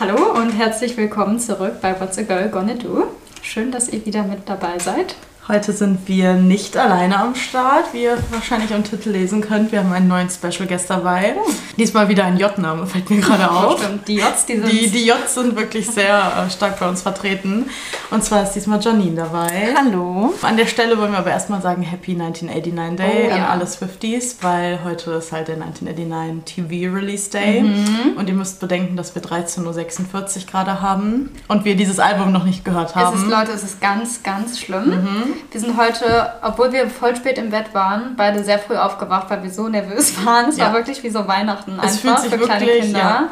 Hallo und herzlich willkommen zurück bei What's a Girl Gonna Do. Schön, dass ihr wieder mit dabei seid. Heute sind wir nicht alleine am Start, wie ihr wahrscheinlich am Titel lesen könnt. Wir haben einen neuen Special Guest dabei. Oh. Diesmal wieder ein J-Name, fällt mir gerade auf. Stimmt, die Js, die sind... Die, die Js sind wirklich sehr äh, stark bei uns vertreten. Und zwar ist diesmal Janine dabei. Hallo. An der Stelle wollen wir aber erstmal sagen Happy 1989 Day Oh, an ja. alle Swifties, weil heute ist halt der 1989 TV Release Day. Mhm. Und ihr müsst bedenken, dass wir 13.46 Uhr gerade haben und wir dieses Album noch nicht gehört haben. Es ist, Leute, es ist ganz, ganz schlimm. Mhm. Wir sind heute, obwohl wir voll spät im Bett waren, beide sehr früh aufgewacht, weil wir so nervös waren. Es Ja. war wirklich wie so Weihnachten Es einfach für kleine wirklich, Kinder. ja.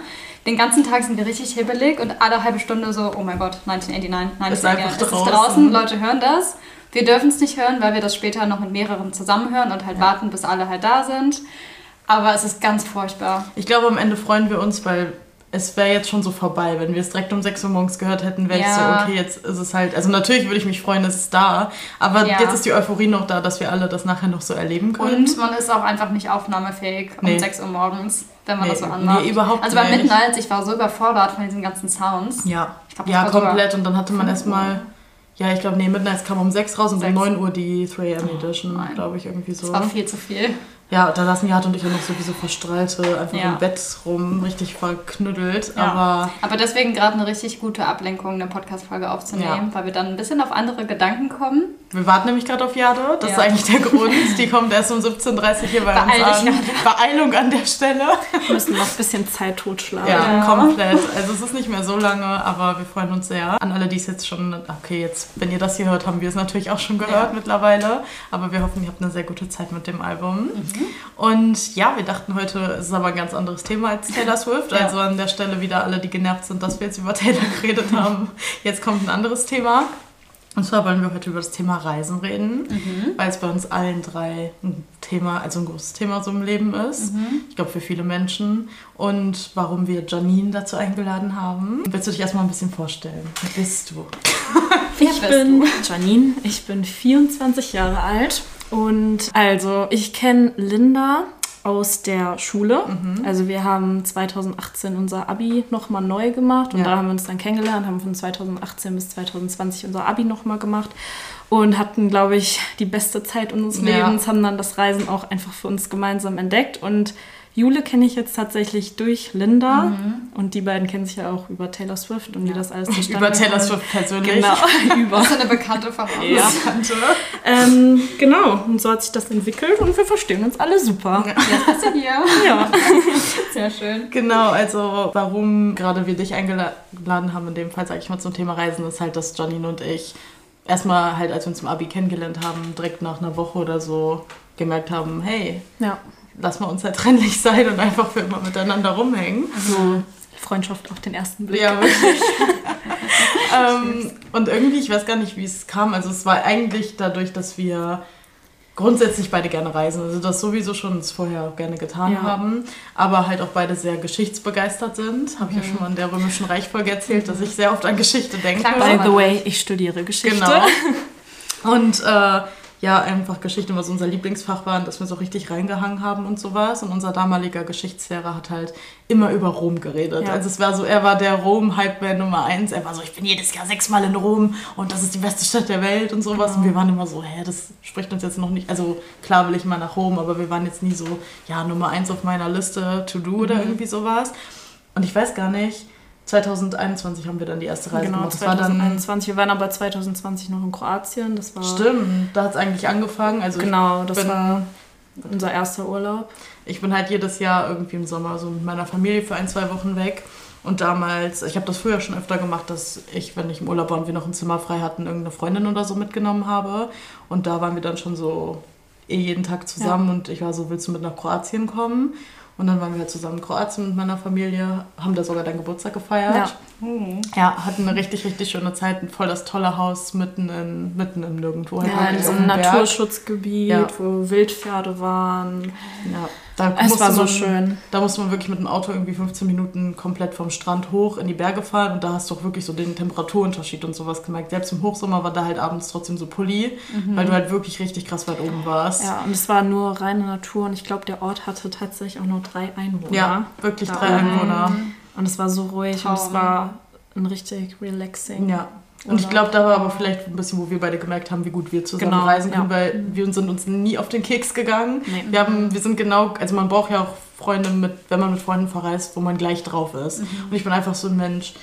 Den ganzen Tag sind wir richtig hibbelig und alle halbe Stunde so, oh mein Gott, 1989, 1989. Ist einfach es ist draußen. draußen, Leute hören das. Wir dürfen es nicht hören, weil wir das später noch mit mehreren zusammen hören und halt warten, bis alle halt da sind. Aber es ist ganz furchtbar. Ich glaube, am Ende freuen wir uns, weil es wäre jetzt schon so vorbei. Wenn wir es direkt um 6 Uhr morgens gehört hätten, wäre ich so, Ja. okay, jetzt ist es halt. Also natürlich würde ich mich freuen, es ist da. Aber Ja. jetzt ist die Euphorie noch da, dass wir alle das nachher noch so erleben können. Und man ist auch einfach nicht aufnahmefähig um Nee. 6 Uhr morgens, wenn man Nee, das so anmacht. nee, überhaupt also bei. Midnight, ich war so überfordert von diesen ganzen Sounds. ja, Ich glaub, ja komplett. Und dann hatte man erstmal. Ja, ich glaube, nee, Midnight kam um 6 raus und um Sechs. 9 Uhr die 3am Edition, nein. glaube ich, irgendwie so. Das war viel zu viel. Ja, da saßen Jad und ich auch noch sowieso verstrahlte, einfach Ja. im Bett rum, richtig verknüttelt. Ja. Aber Aber deswegen gerade eine richtig gute Ablenkung, eine Podcast-Folge aufzunehmen, weil wir dann ein bisschen auf andere Gedanken kommen. Wir warten nämlich gerade auf Jade. Das Ja. ist eigentlich der Grund. Die kommt erst um 17.30 Uhr hier bei Beeil uns an. Beeilung an der Stelle. Wir müssen noch ein bisschen Zeit totschlagen. Ja, Ja. komplett. Also es ist nicht mehr so lange, aber wir freuen uns sehr. An alle, die es jetzt schon, okay, jetzt, wenn ihr das hier hört, haben wir es natürlich auch schon gehört Ja. mittlerweile. Aber wir hoffen, ihr habt eine sehr gute Zeit mit dem Album. Mhm. Und ja, wir dachten heute, es ist aber ein ganz anderes Thema als Taylor Swift. Ja. Also an der Stelle wieder alle, die genervt sind, dass wir jetzt über Taylor geredet haben. Jetzt kommt ein anderes Thema. Und zwar wollen wir heute über das Thema Reisen reden, Mhm. weil es bei uns allen drei ein Thema, also ein großes Thema so im Leben ist. Mhm. Ich glaube für viele Menschen. Und warum wir Janine dazu eingeladen haben. Willst du dich erstmal ein bisschen vorstellen? Wer bist du? Ich bist bin du? Janine, ich bin 24 Jahre alt und also ich kenne Linda aus der Schule. Mhm. Also wir haben 2018 unser Abi nochmal neu gemacht und Ja. da haben wir uns dann kennengelernt, haben von 2018 bis 2020 unser Abi nochmal gemacht und hatten, glaube ich, die beste Zeit unseres Ja. Lebens, haben dann das Reisen auch einfach für uns gemeinsam entdeckt und Jule kenne ich jetzt tatsächlich durch Linda Mhm. und die beiden kennen sich ja auch über Taylor Swift und wie das alles zustande Über Taylor. Swift persönlich. Genau, über. Das ist eine Bekannte von uns. Ja. Ähm, genau, und so hat sich das entwickelt und wir verstehen uns alle super. Jetzt bist du hier. Ja. Sehr schön. Genau, also warum gerade wir dich eingeladen haben, in dem Fall sage ich mal zum Thema Reisen, ist halt, dass Janine und ich erstmal halt, als wir uns im Abi kennengelernt haben, direkt nach einer Woche oder so gemerkt haben, hey, Ja, lass mal uns halt trennlich sein und einfach für immer miteinander rumhängen. so Freundschaft auf den ersten Blick. Ja, wirklich. ähm, und irgendwie, ich weiß gar nicht, wie es kam. Also es war eigentlich dadurch, dass wir grundsätzlich beide gerne reisen. Also das sowieso schon uns vorher auch gerne getan Ja. haben. Aber halt auch beide sehr geschichtsbegeistert sind. Habe ich ja schon mal in der Römischen Reichfolge erzählt, dass ich sehr oft an Geschichte denke. Klang By the way, ich studiere Geschichte. Genau. Und äh, ja, einfach Geschichte, was unser Lieblingsfach war und dass wir so richtig reingehangen haben und sowas. Und unser damaliger Geschichtslehrer hat halt immer über Rom geredet. Ja. Also es war so, er war der Rom-Hype-Man Nummer eins. Er war so, ich bin jedes Jahr sechsmal in Rom und das ist die beste Stadt der Welt und sowas. Und wir waren immer so, hä, das spricht uns jetzt noch nicht. Also klar will ich mal nach Rom, aber wir waren jetzt nie so, ja, Nummer eins auf meiner Liste to do oder irgendwie sowas. Und ich weiß gar nicht, 2021 haben wir dann die erste Reise Genau, gemacht. Das war dann 2021. Wir waren aber 2020 noch in Kroatien. Das war Stimmt, da hat es eigentlich angefangen. Also Genau, das bin- war unser erster Urlaub. ich, ich bin halt jedes Jahr irgendwie im Sommer so mit meiner Familie für ein, zwei Wochen weg. Und damals, ich habe das früher schon öfter gemacht, dass ich, wenn ich im Urlaub war und wir noch ein Zimmer frei hatten, irgendeine Freundin oder so mitgenommen habe. Und da waren wir dann schon so eh jeden Tag zusammen und ich war so, willst du mit nach Kroatien kommen? Und dann waren wir halt zusammen in Kroatien mit meiner Familie, haben da sogar deinen Geburtstag gefeiert. Ja. Mhm. Ja, hatten eine richtig, richtig schöne Zeit. Ein voll das tolle Haus mitten, in, mitten im Nirgendwo. halt Ja, in wirklich so einem. Naturschutzgebiet, Ja. wo Wildpferde waren. Ja, da Es musste war so man, schön. Da musste man wirklich mit dem Auto irgendwie 15 Minuten komplett vom Strand hoch in die Berge fahren und da hast du auch wirklich so den Temperaturunterschied und sowas gemerkt. Selbst im Hochsommer war da halt abends trotzdem so Pulli, weil du halt wirklich richtig krass weit oben warst. Ja, und es war nur reine Natur und ich glaube, der Ort hatte tatsächlich auch nur drei Einwohner. Ja, wirklich Da drei. Einwohner. Und es war so ruhig und es Traum. war ein richtig relaxing. Ja. Und ich glaube, da war aber vielleicht ein bisschen, wo wir beide gemerkt haben, wie gut wir zusammen Genau, reisen können, ja. weil wir sind uns nie auf den Keks gegangen. Nee. Wir, haben, wir sind genau, also man braucht ja auch Freunde mit, wenn man mit Freunden verreist, wo man gleich drauf ist. Mhm. Und ich bin einfach so ein Mensch,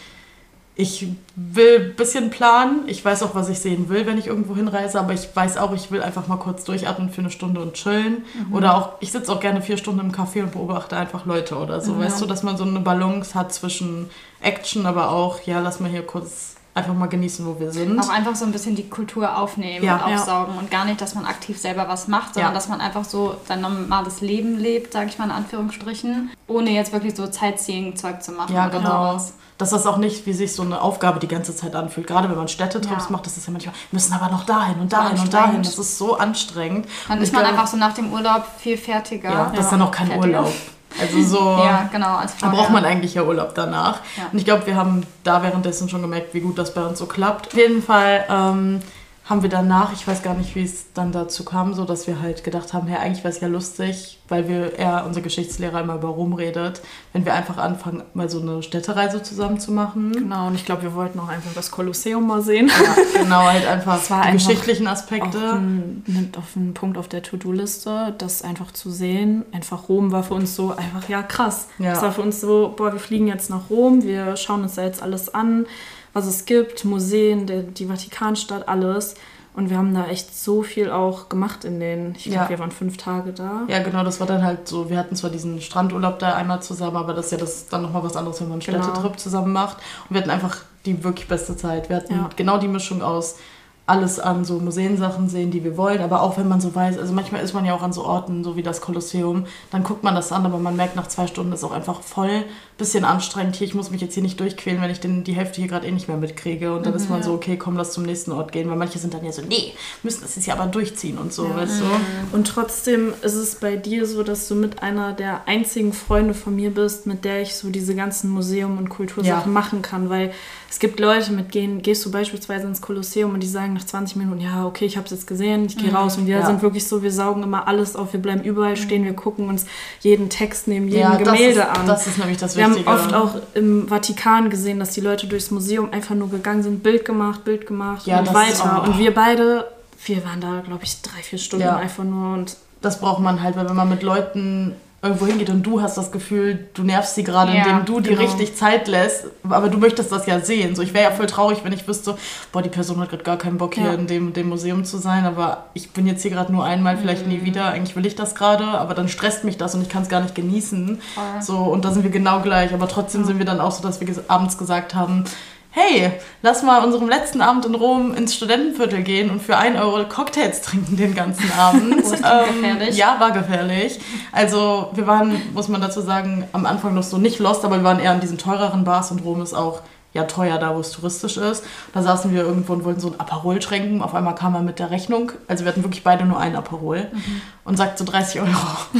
ich will ein bisschen planen. Ich weiß auch, was ich sehen will, wenn ich irgendwo hinreise, aber ich weiß auch, ich will einfach mal kurz durchatmen für eine Stunde und chillen. Mhm. Oder auch, ich sitze auch gerne vier Stunden im Café und beobachte einfach Leute oder so. Ja. Weißt du, dass man so eine Balance hat zwischen Action, aber auch, ja, lass mal hier kurz einfach mal genießen, wo wir sind. Auch einfach so ein bisschen die Kultur aufnehmen Ja. und aufsaugen und gar nicht, dass man aktiv selber was macht, sondern Ja. dass man einfach so sein normales Leben lebt, sage ich mal in Anführungsstrichen, ohne jetzt wirklich so Sightseeing-Zeug zu machen. Ja, oder genau. sowas. Dass das auch nicht wie sich so eine Aufgabe die ganze Zeit anfühlt. Gerade wenn man Städtetrips Ja. macht, das ist ja manchmal, wir müssen aber noch dahin und dahin und dahin. Das ist so anstrengend. Dann Und ist man glaube- einfach so nach dem Urlaub viel fertiger. Ja, das ist dann auch kein Fertiger. Urlaub. Also so. Ja, genau. Als Da braucht man eigentlich ja Urlaub danach. Ja. Und ich glaube, wir haben da währenddessen schon gemerkt, wie gut das bei uns so klappt. Auf jeden Fall ähm, haben wir danach, ich weiß gar nicht, wie es dann dazu kam, so dass wir halt gedacht haben, hey, eigentlich wäre es ja lustig, weil wir er, unser Geschichtslehrer, immer über Rom redet, wenn wir einfach anfangen, mal so eine Städtereise zusammen zu machen. Genau, und ich glaube, wir wollten auch einfach das Kolosseum mal sehen. Ja, genau, halt einfach die einfach geschichtlichen Aspekte. ein, mit auf einen Punkt auf der To-Do-Liste, das einfach zu sehen. Einfach Rom war für uns so einfach, ja krass. Ja. Es war für uns so, boah, wir fliegen jetzt nach Rom, wir schauen uns da jetzt alles an, was es gibt, Museen, der, die Vatikanstadt, alles. Und wir haben da echt so viel auch gemacht in den, ich glaube, Ja. wir waren fünf Tage da. Ja, genau, das war dann halt so, wir hatten zwar diesen Strandurlaub da einmal zusammen, aber das ist ja das dann nochmal was anderes, wenn man einen Genau. Städtetrip zusammen macht. Und wir hatten einfach die wirklich beste Zeit. Wir hatten Ja. genau die Mischung aus alles an so Museensachen sehen, die wir wollen, aber auch wenn man so weiß, also manchmal ist man ja auch an so Orten, so wie das Kolosseum, dann guckt man das an, aber man merkt nach zwei Stunden ist auch einfach voll, bisschen anstrengend hier, ich muss mich jetzt hier nicht durchquälen, wenn ich den, die Hälfte hier gerade eh nicht mehr mitkriege und dann ist man so, okay, komm, lass zum nächsten Ort gehen, weil manche sind dann ja so, nee, müssen das jetzt ja aber durchziehen und so, weißt du? Und trotzdem ist es bei dir so, dass du mit einer der einzigen Freunde von mir bist, mit der ich so diese ganzen Museum- und Kultursachen Ja. machen kann. Weil es gibt Leute, mit denen gehst du beispielsweise ins Kolosseum und die sagen nach 20 Minuten, ja, okay, ich habe es jetzt gesehen, ich gehe raus. Und wir Ja. sind wirklich so, wir saugen immer alles auf, wir bleiben überall stehen, wir gucken uns jeden Text neben jedem Ja, Gemälde ist, an. Das ist nämlich das wir haben oft auch im Vatikan gesehen, dass die Leute durchs Museum einfach nur gegangen sind, Bild gemacht, Bild gemacht Ja, und weiter. auch- Und wir beide, wir waren da, glaube ich, drei, vier Stunden Ja. einfach nur und Das braucht man halt, weil wenn man mit Leuten irgendwo hingeht und du hast das Gefühl, du nervst sie gerade, Ja, indem du dir genau. richtig Zeit lässt, aber du möchtest das ja sehen. So, ich wäre ja voll traurig, wenn ich wüsste, boah, die Person hat gerade gar keinen Bock hier Ja. in dem, dem Museum zu sein, aber ich bin jetzt hier gerade nur einmal, vielleicht Mhm. nie wieder. Eigentlich will ich das gerade, aber dann stresst mich das und ich kann es gar nicht genießen. Voll. So, und da sind wir genau gleich, aber trotzdem sind wir dann auch so, dass wir abends gesagt haben, hey, lass mal unserem letzten Abend in Rom ins Studentenviertel gehen und für 1 Euro Cocktails trinken den ganzen Abend. Das klingt gefährlich. Ja, war gefährlich. Also wir waren, muss man dazu sagen, am Anfang noch so nicht lost, aber wir waren eher an diesen teureren Bars und Rom ist auch ja teuer da, wo es touristisch ist. Da saßen wir irgendwo und wollten so ein Aperol trinken. Auf einmal kam er mit der Rechnung. Also wir hatten wirklich beide nur einen Aperol und sagt so 30 Euro.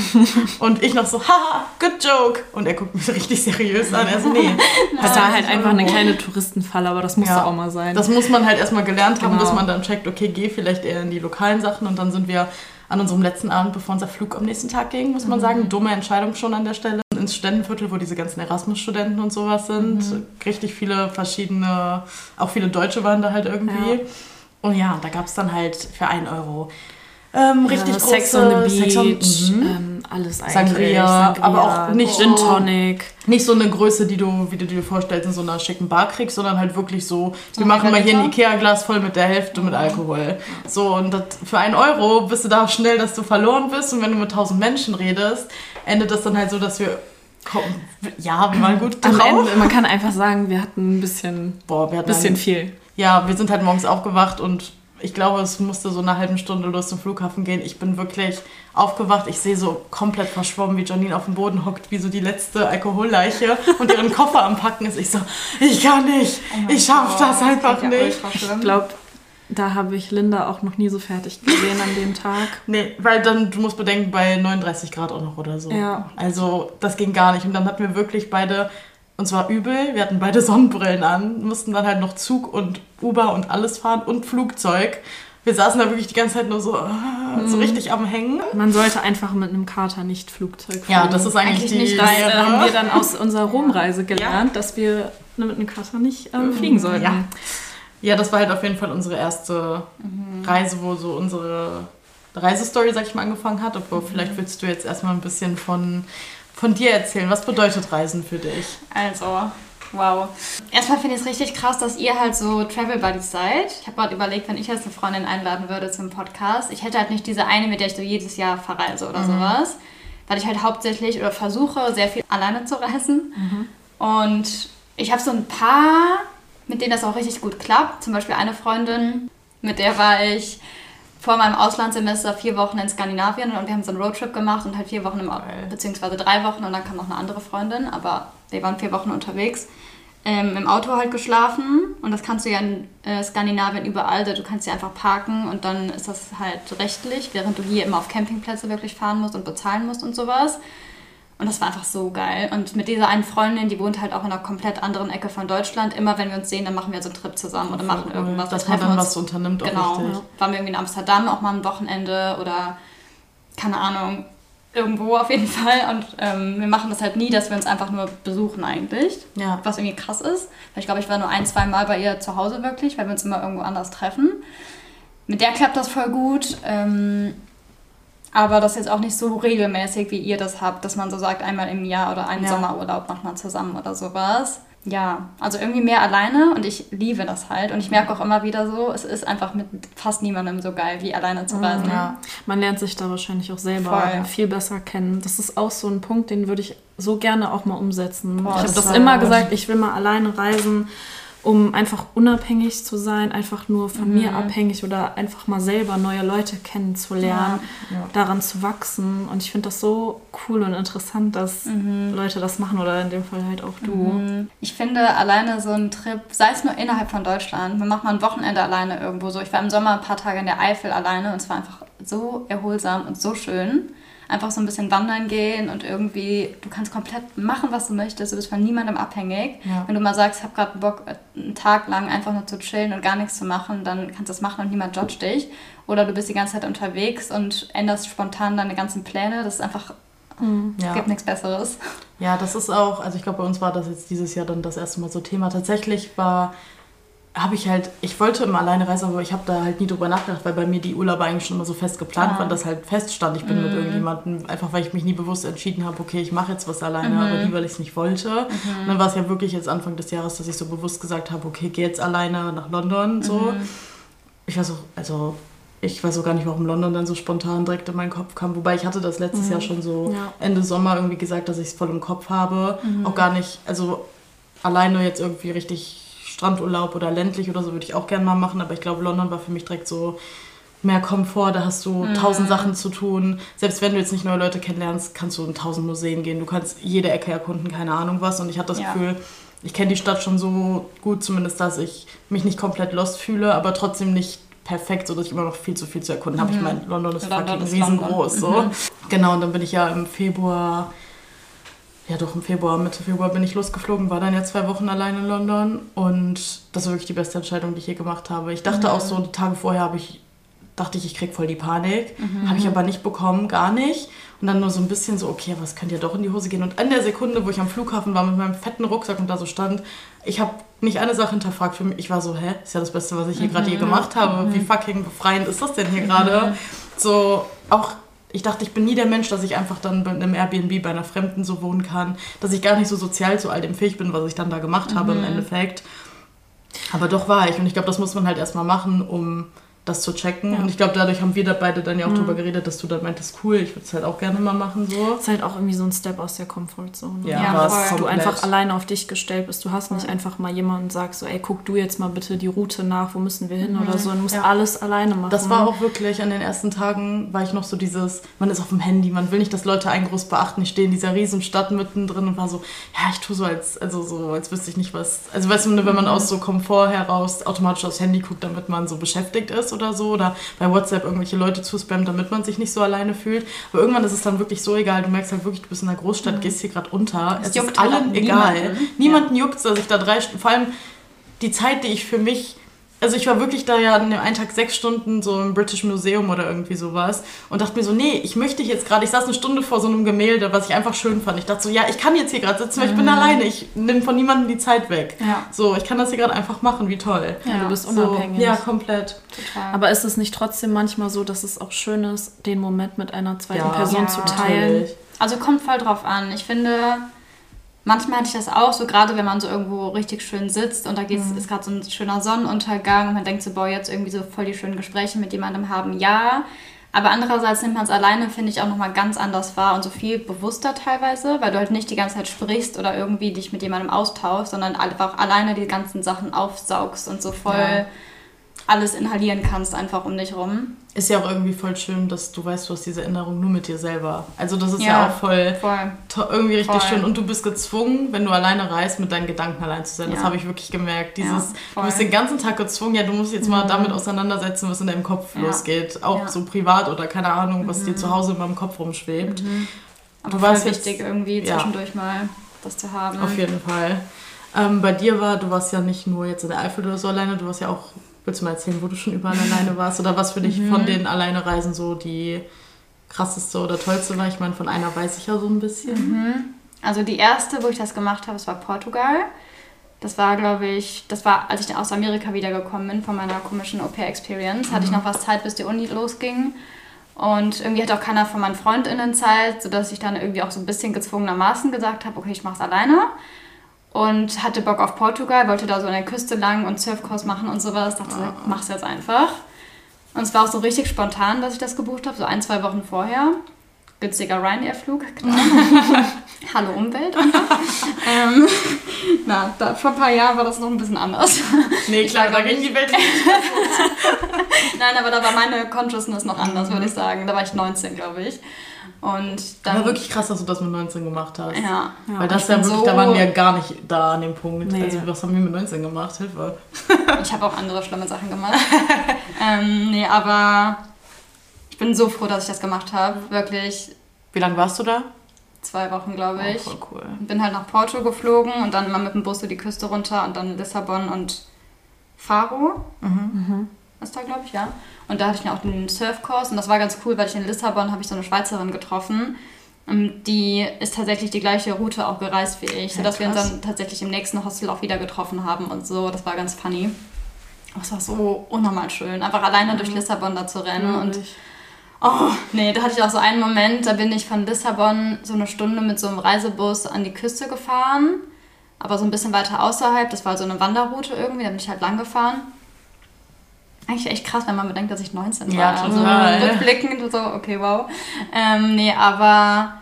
und ich noch so, haha, good joke. Und er guckt mich richtig seriös an. Er so, nee. Das war halt 30 einfach eine kleine Touristenfalle, aber das musste Ja. auch mal sein. Das muss man halt erstmal gelernt haben, Genau. bis man dann checkt, okay, geh vielleicht eher in die lokalen Sachen. Und dann sind wir an unserem letzten Abend, bevor unser Flug am nächsten Tag ging, muss man sagen, dumme Entscheidung schon an der Stelle. Ins Studentenviertel, wo diese ganzen Erasmus-Studenten und sowas sind. Richtig viele verschiedene, auch viele Deutsche waren da halt irgendwie. Ja. Und ja, da gab es dann halt für 1 Euro ähm, richtig Ja, große Sex on the Sex on- Beach, Mhm. ähm, alles eigentlich. Sangria, aber auch nicht Gin so- Tonic. Nicht so eine Größe, die du, wie du dir vorstellst, in so einer schicken Bar kriegst, sondern halt wirklich so, wir machen mal hier ein? Ikea-Glas voll mit der Hälfte mit Alkohol. So, und das, für einen Euro bist du da schnell, dass du verloren bist. Und wenn du mit tausend Menschen redest, endet das dann halt so, dass wir, komm, ja, wir waren gut Am drauf. Ende, man kann einfach sagen, wir hatten ein bisschen, Boah, wir hatten bisschen einen- viel. Ja, wir sind halt morgens aufgewacht und ich glaube, es musste so eine halbe Stunde los zum Flughafen gehen. Ich bin wirklich aufgewacht. Ich sehe so komplett verschwommen, wie Janine auf dem Boden hockt, wie so die letzte Alkoholleiche und ihren Koffer am Packen ist. Ich so, ich kann nicht. ich schaff das einfach nicht. Ich glaube, da habe ich Linda auch noch nie so fertig gesehen an dem Tag. Nee, weil dann, du musst bedenken, bei 39 Grad auch noch oder so. Ja. Also, das ging gar nicht. Und dann hatten wir wirklich beide, uns war übel, wir hatten beide Sonnenbrillen an, mussten dann halt noch Zug und Uber und alles fahren und Flugzeug. wir saßen da wirklich die ganze Zeit nur so, äh, so richtig am Hängen. Man sollte einfach mit einem Kater nicht Flugzeug fliegen. Ja, das ist eigentlich, Eigentlich die nicht, Das äh, haben wir dann aus unserer Rumreise gelernt, dass wir mit einem Kater nicht ähm, fliegen sollten. Ja. Ja, das war halt auf jeden Fall unsere erste Reise, wo so unsere Reisestory, sag ich mal, angefangen hat. Aber vielleicht willst du jetzt erstmal ein bisschen von, von dir erzählen. Was bedeutet Reisen für dich? Also, wow. Erstmal finde ich es richtig krass, dass ihr halt so Travel Buddies seid. Ich habe gerade überlegt, wenn ich jetzt eine Freundin einladen würde zum Podcast, ich hätte halt nicht diese eine, mit der ich so jedes Jahr verreise oder sowas. Weil ich halt hauptsächlich oder versuche, sehr viel alleine zu reisen. Und ich habe so ein paar, mit denen das auch richtig gut klappt. Zum Beispiel eine Freundin, mit der war ich vor meinem Auslandssemester vier Wochen in Skandinavien und wir haben so einen Roadtrip gemacht und halt vier Wochen, im, beziehungsweise drei Wochen und dann kam noch eine andere Freundin, aber wir waren vier Wochen unterwegs. Ähm, Im Auto halt geschlafen und das kannst du ja in äh, Skandinavien überall, also du kannst ja einfach parken und dann ist das halt rechtlich, während du hier immer auf Campingplätze wirklich fahren musst und bezahlen musst und sowas. Und das war einfach so geil. Und mit dieser einen Freundin, die wohnt halt auch in einer komplett anderen Ecke von Deutschland. Immer wenn wir uns sehen, dann machen wir so einen Trip zusammen oder machen Cool. irgendwas. Dass man dann was unternimmt, auch Genau. Waren wir irgendwie in Amsterdam auch mal ein Wochenende oder keine Ahnung, irgendwo auf jeden Fall. Und ähm, wir machen das halt nie, dass wir uns einfach nur besuchen eigentlich. Ja. Was irgendwie krass ist. Weil ich glaube, ich war nur ein, zwei Mal bei ihr zu Hause wirklich, weil wir uns immer irgendwo anders treffen. Mit der klappt das voll gut. Ähm, aber das ist jetzt auch nicht so regelmäßig, wie ihr das habt, dass man so sagt, einmal im Jahr oder einen Ja. Sommerurlaub macht man zusammen oder sowas. Ja, also irgendwie mehr alleine und ich liebe das halt. Und ich merke auch immer wieder so, es ist einfach mit fast niemandem so geil, wie alleine zu reisen. Ja. Man lernt sich da wahrscheinlich auch selber Voll. viel besser kennen. Das ist auch so ein Punkt, den würde ich so gerne auch mal umsetzen. Boah, ich habe das das immer gesagt, ich will mal alleine reisen, um einfach unabhängig zu sein, einfach nur von mir abhängig oder einfach mal selber neue Leute kennenzulernen, Ja. daran zu wachsen. Und ich finde das so cool und interessant, dass Leute das machen oder in dem Fall halt auch du. Ich finde alleine so ein Trip, sei es nur innerhalb von Deutschland, man macht mal ein Wochenende alleine irgendwo so. Ich war im Sommer ein paar Tage in der Eifel alleine und es war einfach so erholsam und so schön. Einfach so ein bisschen wandern gehen und irgendwie, du kannst komplett machen, was du möchtest. Du bist von niemandem abhängig. Ja. Wenn du mal sagst, ich habe gerade Bock, einen Tag lang einfach nur zu chillen und gar nichts zu machen, dann kannst du das machen und niemand judgt dich. Oder du bist die ganze Zeit unterwegs und änderst spontan deine ganzen Pläne. Das ist einfach, Ja. gibt nichts Besseres. Ja, das ist auch, also ich glaube, bei uns war das jetzt dieses Jahr dann das erste Mal so Thema. Tatsächlich war, habe ich halt, ich wollte immer alleine reisen, aber ich habe da halt nie drüber nachgedacht, weil bei mir die Urlaube eigentlich schon immer so fest geplant Ah. waren, dass halt feststand, ich bin mit irgendjemandem, einfach weil ich mich nie bewusst entschieden habe, okay, ich mache jetzt was alleine, aber nie, weil ich es nicht wollte. Und dann war es ja wirklich jetzt Anfang des Jahres, dass ich so bewusst gesagt habe, okay, geh jetzt alleine nach London, so. Ich weiß auch, also ich weiß auch gar nicht, warum London dann so spontan direkt in meinen Kopf kam. Wobei ich hatte das letztes Jahr schon so Ja. Ende Sommer irgendwie gesagt, dass ich es voll im Kopf habe. Auch gar nicht, also alleine jetzt irgendwie richtig Strandurlaub oder ländlich oder so würde ich auch gerne mal machen. Aber ich glaube, London war für mich direkt so mehr Komfort. Da hast du tausend Sachen zu tun. Selbst wenn du jetzt nicht neue Leute kennenlernst, kannst du in tausend Museen gehen. Du kannst jede Ecke erkunden, keine Ahnung was. Und ich hatte das Ja. Gefühl, ich kenne die Stadt schon so gut, zumindest, dass ich mich nicht komplett lost fühle, aber trotzdem nicht perfekt, sodass ich immer noch viel zu viel zu erkunden habe. Ich meine, London ist London fucking ist riesengroß. So. Genau, und dann bin ich ja im Februar, ja doch im Februar, Mitte Februar bin ich losgeflogen, war dann ja zwei Wochen allein in London und das war wirklich die beste Entscheidung, die ich je gemacht habe. Ich dachte auch so, die Tage vorher habe ich, dachte ich, ich krieg voll die Panik, habe ich aber nicht bekommen, gar nicht. Und dann nur so ein bisschen so, okay, was könnte ja doch in die Hose gehen. Und an der Sekunde, wo ich am Flughafen war mit meinem fetten Rucksack und da so stand, ich habe nicht eine Sache hinterfragt für mich. Ich war so, hä, ist ja das Beste, was ich hier gerade je gemacht habe. Wie fucking befreiend ist das denn hier gerade? So, auch, ich dachte, ich bin nie der Mensch, dass ich einfach dann bei einem Airbnb bei einer Fremden so wohnen kann, dass ich gar nicht so sozial zu all dem fähig bin, was ich dann da gemacht habe im Endeffekt. Aber doch war ich. Und ich glaube, das muss man halt erstmal machen, um das zu checken. Und ich glaube, dadurch haben wir da beide dann ja auch drüber geredet, dass du dann meintest, cool, ich würde es halt auch gerne mal machen so. Das ist halt auch irgendwie so ein Step aus der Comfortzone. Ja, Ja, voll. Dass du einfach alleine auf dich gestellt bist. Du hast nicht einfach mal jemanden und sagst so, ey, guck du jetzt mal bitte die Route nach, wo müssen wir hin oder so. Du musst Ja. alles alleine machen. Das war auch wirklich, an den ersten Tagen war ich noch so dieses, man ist auf dem Handy, man will nicht, dass Leute einen groß beachten. Ich stehe in dieser riesen Stadt mittendrin und war so, ja, ich tue so als, also so, als wüsste ich nicht was. Also weißt du, wenn man aus so Komfort heraus automatisch aufs Handy guckt, damit man so beschäftigt ist oder so, oder bei WhatsApp irgendwelche Leute zuspammt, damit man sich nicht so alleine fühlt. Aber irgendwann ist es dann wirklich so egal. Du merkst halt wirklich, du bist in einer Großstadt, gehst hier gerade unter. Es Es, juckt ist allen egal. niemanden. Niemanden juckt, dass ich da drei Stunden, vor allem die Zeit, die ich für mich also ich war wirklich da ja an dem einen Tag sechs Stunden so im British Museum oder irgendwie sowas und dachte mir so, nee, ich möchte jetzt gerade, ich saß eine Stunde vor so einem Gemälde, was ich einfach schön fand. Ich dachte so, ja, ich kann jetzt hier gerade sitzen, weil ich bin alleine, ich nehme von niemandem die Zeit weg. Ja. So, ich kann das hier gerade einfach machen, wie toll. Ja, du bist So, unabhängig. ja, komplett. Total. Aber ist es nicht trotzdem manchmal so, dass es auch schön ist, den Moment mit einer zweiten Ja, Person ja, zu teilen? Natürlich. Also kommt voll drauf an. Ich finde, manchmal hatte ich das auch, so gerade wenn man so irgendwo richtig schön sitzt und da geht's, ist gerade so ein schöner Sonnenuntergang und man denkt so, boah, jetzt irgendwie so voll die schönen Gespräche mit jemandem haben, ja. Aber andererseits nimmt man es alleine, finde ich, auch nochmal ganz anders wahr und so viel bewusster teilweise, weil du halt nicht die ganze Zeit sprichst oder irgendwie dich mit jemandem austauschst, sondern einfach alleine die ganzen Sachen aufsaugst und so voll Ja. Alles inhalieren kannst einfach um dich rum. Ist ja auch irgendwie voll schön, dass du weißt, du hast diese Erinnerung nur mit dir selber. Also das ist ja, Ja. auch voll Voll. irgendwie richtig Voll. schön. Und du bist gezwungen, wenn du alleine reist, mit deinen Gedanken allein zu sein. Das Ja. habe ich wirklich gemerkt. Dieses, Ja, du. Mhm. bist den ganzen Tag gezwungen, ja, du musst jetzt mal damit auseinandersetzen, was in deinem Kopf losgeht. Auch. Mhm. so privat oder keine Ahnung, was dir zu Hause in meinem Kopf rumschwebt. Aber Du warst jetzt- wichtig, irgendwie ja. zwischendurch mal das zu haben. Auf jeden Fall. Ähm, bei dir war, du warst ja nicht nur jetzt in der Eifel oder so alleine, du warst ja auch, willst du mal erzählen, wo du schon überall alleine warst? Oder was für dich Mhm. von den Alleinereisen so die krasseste oder tollste war? Ich meine, von einer weiß ich ja so ein bisschen. Also die erste, wo ich das gemacht habe, das war Portugal. Das war, glaube ich, das war, als ich aus Amerika wiedergekommen bin von meiner komischen Au-pair-Experience, hatte ich noch was Zeit, bis die Uni losging. Und irgendwie hatte auch keiner von meinen FreundInnen Zeit, sodass ich dann irgendwie auch so ein bisschen gezwungenermaßen gesagt habe, okay, ich mache es alleine. Und hatte Bock auf Portugal, wollte da so an der Küste lang und Surfkurs machen und sowas. Dachte, so, mach's jetzt einfach. Und es war auch so richtig spontan, dass ich das gebucht habe, so ein, zwei Wochen vorher. Günstiger Ryanair-Flug, klar. Hallo Umwelt. ähm, na, da, vor ein paar Jahren war das noch ein bisschen anders. Nee, klar, da ging die Welt Nein, aber da war meine Consciousness noch anders, würde ich sagen. Da war ich 19, glaube ich. Und dann. Aber wirklich krass, dass du das mit 19 gemacht hast. Ja. Weil das ja wirklich, so- da waren wir ja gar nicht da an dem Punkt. Nee. Also was haben wir mit 19 gemacht? Hilfe. Ich habe auch andere schlimme Sachen gemacht. ähm, nee, aber ich bin so froh, dass ich das gemacht habe. Wirklich Wie lange warst du da? zwei Wochen, glaube Oh, ich. voll cool. Bin halt nach Porto geflogen und dann mal mit dem Bus so die Küste runter und dann Lissabon und Faro. Ist da, glaube ich, ja. Und da hatte ich dann auch den Surfkurs und das war ganz cool, weil ich in Lissabon habe ich so eine Schweizerin getroffen. Und die ist tatsächlich die gleiche Route auch gereist wie ich, Ja, sodass wir uns krass. dann tatsächlich im nächsten Hostel auch wieder getroffen haben und so. Das war ganz funny. Es war so unnormal schön, einfach alleine durch Lissabon da zu rennen und Oh, nee, da hatte ich auch so einen Moment, da bin ich von Lissabon so eine Stunde mit so einem Reisebus an die Küste gefahren, aber so ein bisschen weiter außerhalb. Das war so eine Wanderroute irgendwie, da bin ich halt lang gefahren. Eigentlich echt krass, wenn man bedenkt, dass ich 19 war. Ja, total. Also rückblickend so, okay, wow. Ähm, nee, aber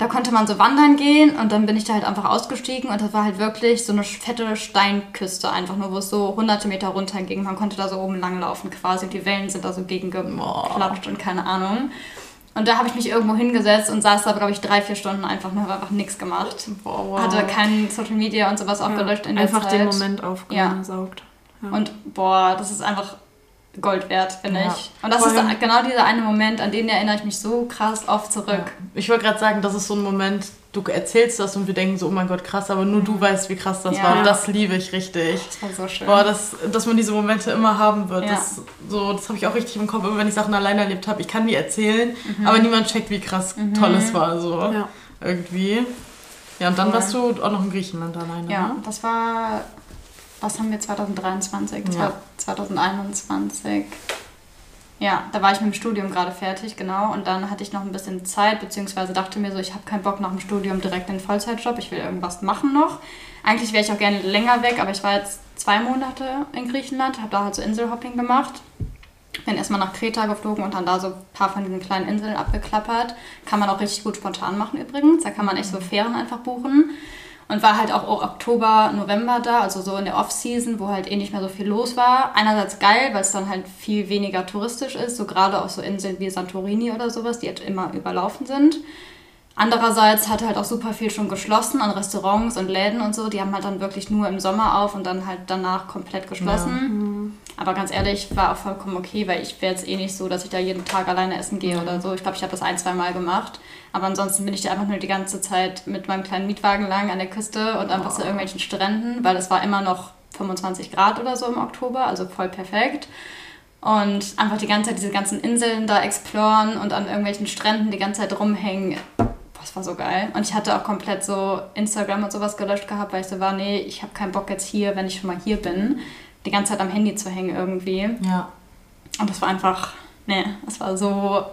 da konnte man so wandern gehen und dann bin ich da halt einfach ausgestiegen und das war halt wirklich so eine fette Steinküste einfach nur, wo es so hunderte Meter runter ging. Man konnte da so oben langlaufen quasi und die Wellen sind da so gegen geklatscht und keine Ahnung. Und da habe ich mich irgendwo hingesetzt und saß da, glaube ich, drei, vier Stunden einfach nur, habe einfach nichts gemacht. Boah, wow. Hatte kein Social Media und sowas aufgelöscht in der Einfach Zeit. den Moment aufgesaugt. Ja. Und boah, das ist einfach Gold wert, finde Ja. ich. Und das Vor ist genau dieser eine Moment, an den erinnere ich mich so krass oft zurück. Ich wollte gerade sagen, das ist so ein Moment, du erzählst das und wir denken so, oh mein Gott, krass, aber nur du weißt, wie krass das Ja. war. Und das liebe ich richtig. Das war so schön. Boah, das, dass man diese Momente immer haben wird, Ja. das, so, das habe ich auch richtig im Kopf, immer wenn ich Sachen alleine erlebt habe. Ich kann die erzählen, aber niemand checkt, wie krass toll es war, so Ja. irgendwie. Ja, und dann Voll. warst du auch noch in Griechenland alleine, Ja, ne? das war, was haben wir 2023? Das Ja. war 2021. Ja, da war ich mit dem Studium gerade fertig, genau. Und dann hatte ich noch ein bisschen Zeit, beziehungsweise dachte mir so, ich habe keinen Bock nach dem Studium direkt in den Vollzeitjob, ich will irgendwas machen noch. Eigentlich wäre ich auch gerne länger weg, aber ich war jetzt zwei Monate in Griechenland, habe da halt so Inselhopping gemacht. Bin erstmal nach Kreta geflogen und dann da so ein paar von diesen kleinen Inseln abgeklappert. Kann man auch richtig gut spontan machen übrigens. Da kann man echt so Fähren einfach buchen. Und war halt auch Oktober, November da, also so in der Off-Season, wo halt eh nicht mehr so viel los war. Einerseits geil, weil es dann halt viel weniger touristisch ist, so gerade auf so Inseln wie Santorini oder sowas, die halt immer überlaufen sind. Andererseits hat halt auch super viel schon geschlossen an Restaurants und Läden und so. Die haben halt dann wirklich nur im Sommer auf und dann halt danach komplett geschlossen. Aber ganz ehrlich, war auch vollkommen okay, weil ich wäre jetzt eh nicht so, dass ich da jeden Tag alleine essen gehe oder so. Ich glaube, ich habe das ein, zwei Mal gemacht. Aber ansonsten bin ich da einfach nur die ganze Zeit mit meinem kleinen Mietwagen lang an der Küste und einfach so irgendwelchen Stränden, weil es war immer noch 25 Grad oder so im Oktober, also voll perfekt. Und einfach die ganze Zeit diese ganzen Inseln da exploren und an irgendwelchen Stränden die ganze Zeit rumhängen. Boah, das war so geil. Und ich hatte auch komplett so Instagram und sowas gelöscht gehabt, weil ich so war, nee, ich habe keinen Bock jetzt hier, wenn ich schon mal hier bin, die ganze Zeit am Handy zu hängen irgendwie. Ja. Und das war einfach, nee, das war so,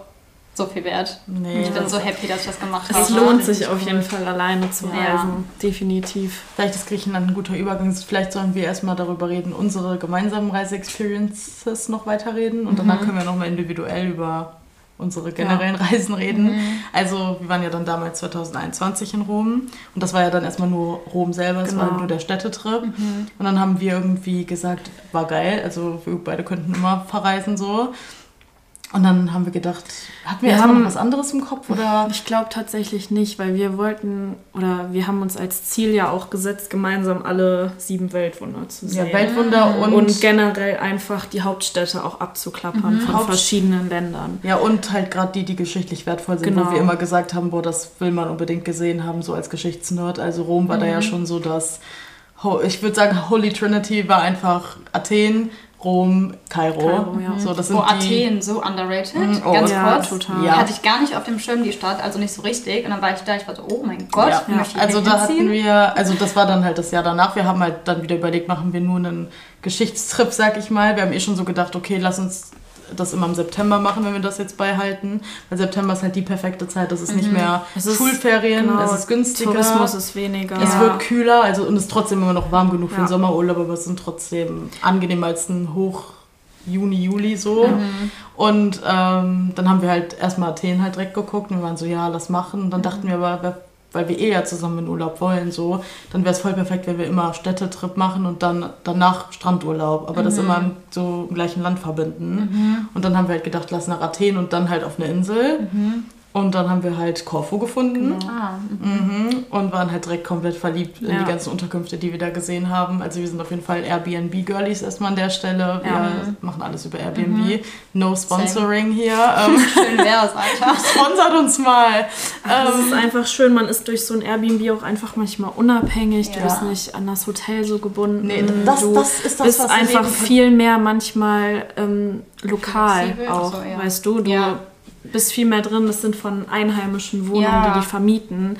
so viel wert. Nee, ich bin so happy, dass ich das gemacht habe. Es lohnt sich auf jeden Fall alleine zu Ja. reisen. Definitiv. Vielleicht ist Griechenland ein guter Übergang. Vielleicht sollen wir erstmal darüber reden, unsere gemeinsamen Reise-Experiences noch weiterreden. Und danach können wir nochmal individuell über unsere generellen Reisen reden. Also wir waren ja dann damals 2021 in Rom. Und das war ja dann erstmal nur Rom selber, es war Genau. nur der Städtetrip. Und dann haben wir irgendwie gesagt, war geil. Also wir beide könnten immer verreisen so. Und dann haben wir gedacht, hatten wir, Wir erstmal haben- noch was anderes im Kopf? Oder? Ich glaube tatsächlich nicht, weil wir wollten oder wir haben uns als Ziel ja auch gesetzt, gemeinsam alle sieben Weltwunder zu sehen. Ja, Weltwunder und, und, generell einfach die Hauptstädte auch abzuklappern von Haupt- verschiedenen Ländern. Ja, und halt gerade die, die geschichtlich wertvoll sind, Genau. wo wir immer gesagt haben, boah, das will man unbedingt gesehen haben, so als Geschichtsnerd. Also Rom war da Mhm. ja schon so das, ich würde sagen, Holy Trinity war einfach Athen, Rom, Kairo. Kairo, ja. So, das sind Oh, die, Athen, so underrated. Mhm, oh, Ganz ja, kurz. total. Ja. Hatte ich gar nicht auf dem Schirm die Stadt, also nicht so richtig. Und dann war ich da, ich war so, oh mein Gott, Ja. möchte ich Also da hatten wir, also das war dann halt das Jahr danach. Wir haben halt dann wieder überlegt, machen wir nur einen Geschichtstrip, sag ich mal. Wir haben eh schon so gedacht, okay, lass uns das immer im September machen, wenn wir das jetzt beihalten. Weil September ist halt die perfekte Zeit. Das ist nicht mehr Mhm. Es ist- Schulferien, Genau, es ist günstiger. Tourismus ist weniger. Es wird kühler, also und es ist trotzdem immer noch warm genug für Ja. den Sommerurlaub, aber es sind trotzdem angenehmer als ein Hoch Juni, Juli so. Mhm. Und ähm, dann haben wir halt erstmal Athen halt direkt geguckt und wir waren so, ja, lass machen. Und dann dachten wir aber, weil wir eh ja zusammen in Urlaub wollen, so, dann wäre es voll perfekt, wenn wir immer Städtetrip machen und dann danach Strandurlaub, aber das immer so im gleichen Land verbinden. Und dann haben wir halt gedacht, lass nach Athen und dann halt auf eine Insel. Und dann haben wir halt Korfu gefunden. Ah, Mhm. Und waren halt direkt komplett verliebt in Ja. die ganzen Unterkünfte, die wir da gesehen haben. Also wir sind auf jeden Fall Airbnb-Girlies erstmal an der Stelle. Wir Ja. machen alles über Airbnb. No sponsoring hier. Ähm, schön wär's, Alter. sponsert uns mal. Es Ähm, ist einfach schön, man ist durch so ein Airbnb auch einfach manchmal unabhängig. Du Ja. bist nicht an das Hotel so gebunden. nee, das, du das ist das, bist was einfach viel mehr manchmal ähm, lokal Flexibel, auch, so, ja. weißt du? Du Ja. bist viel mehr drin, das sind von einheimischen Wohnungen, Ja. die die vermieten.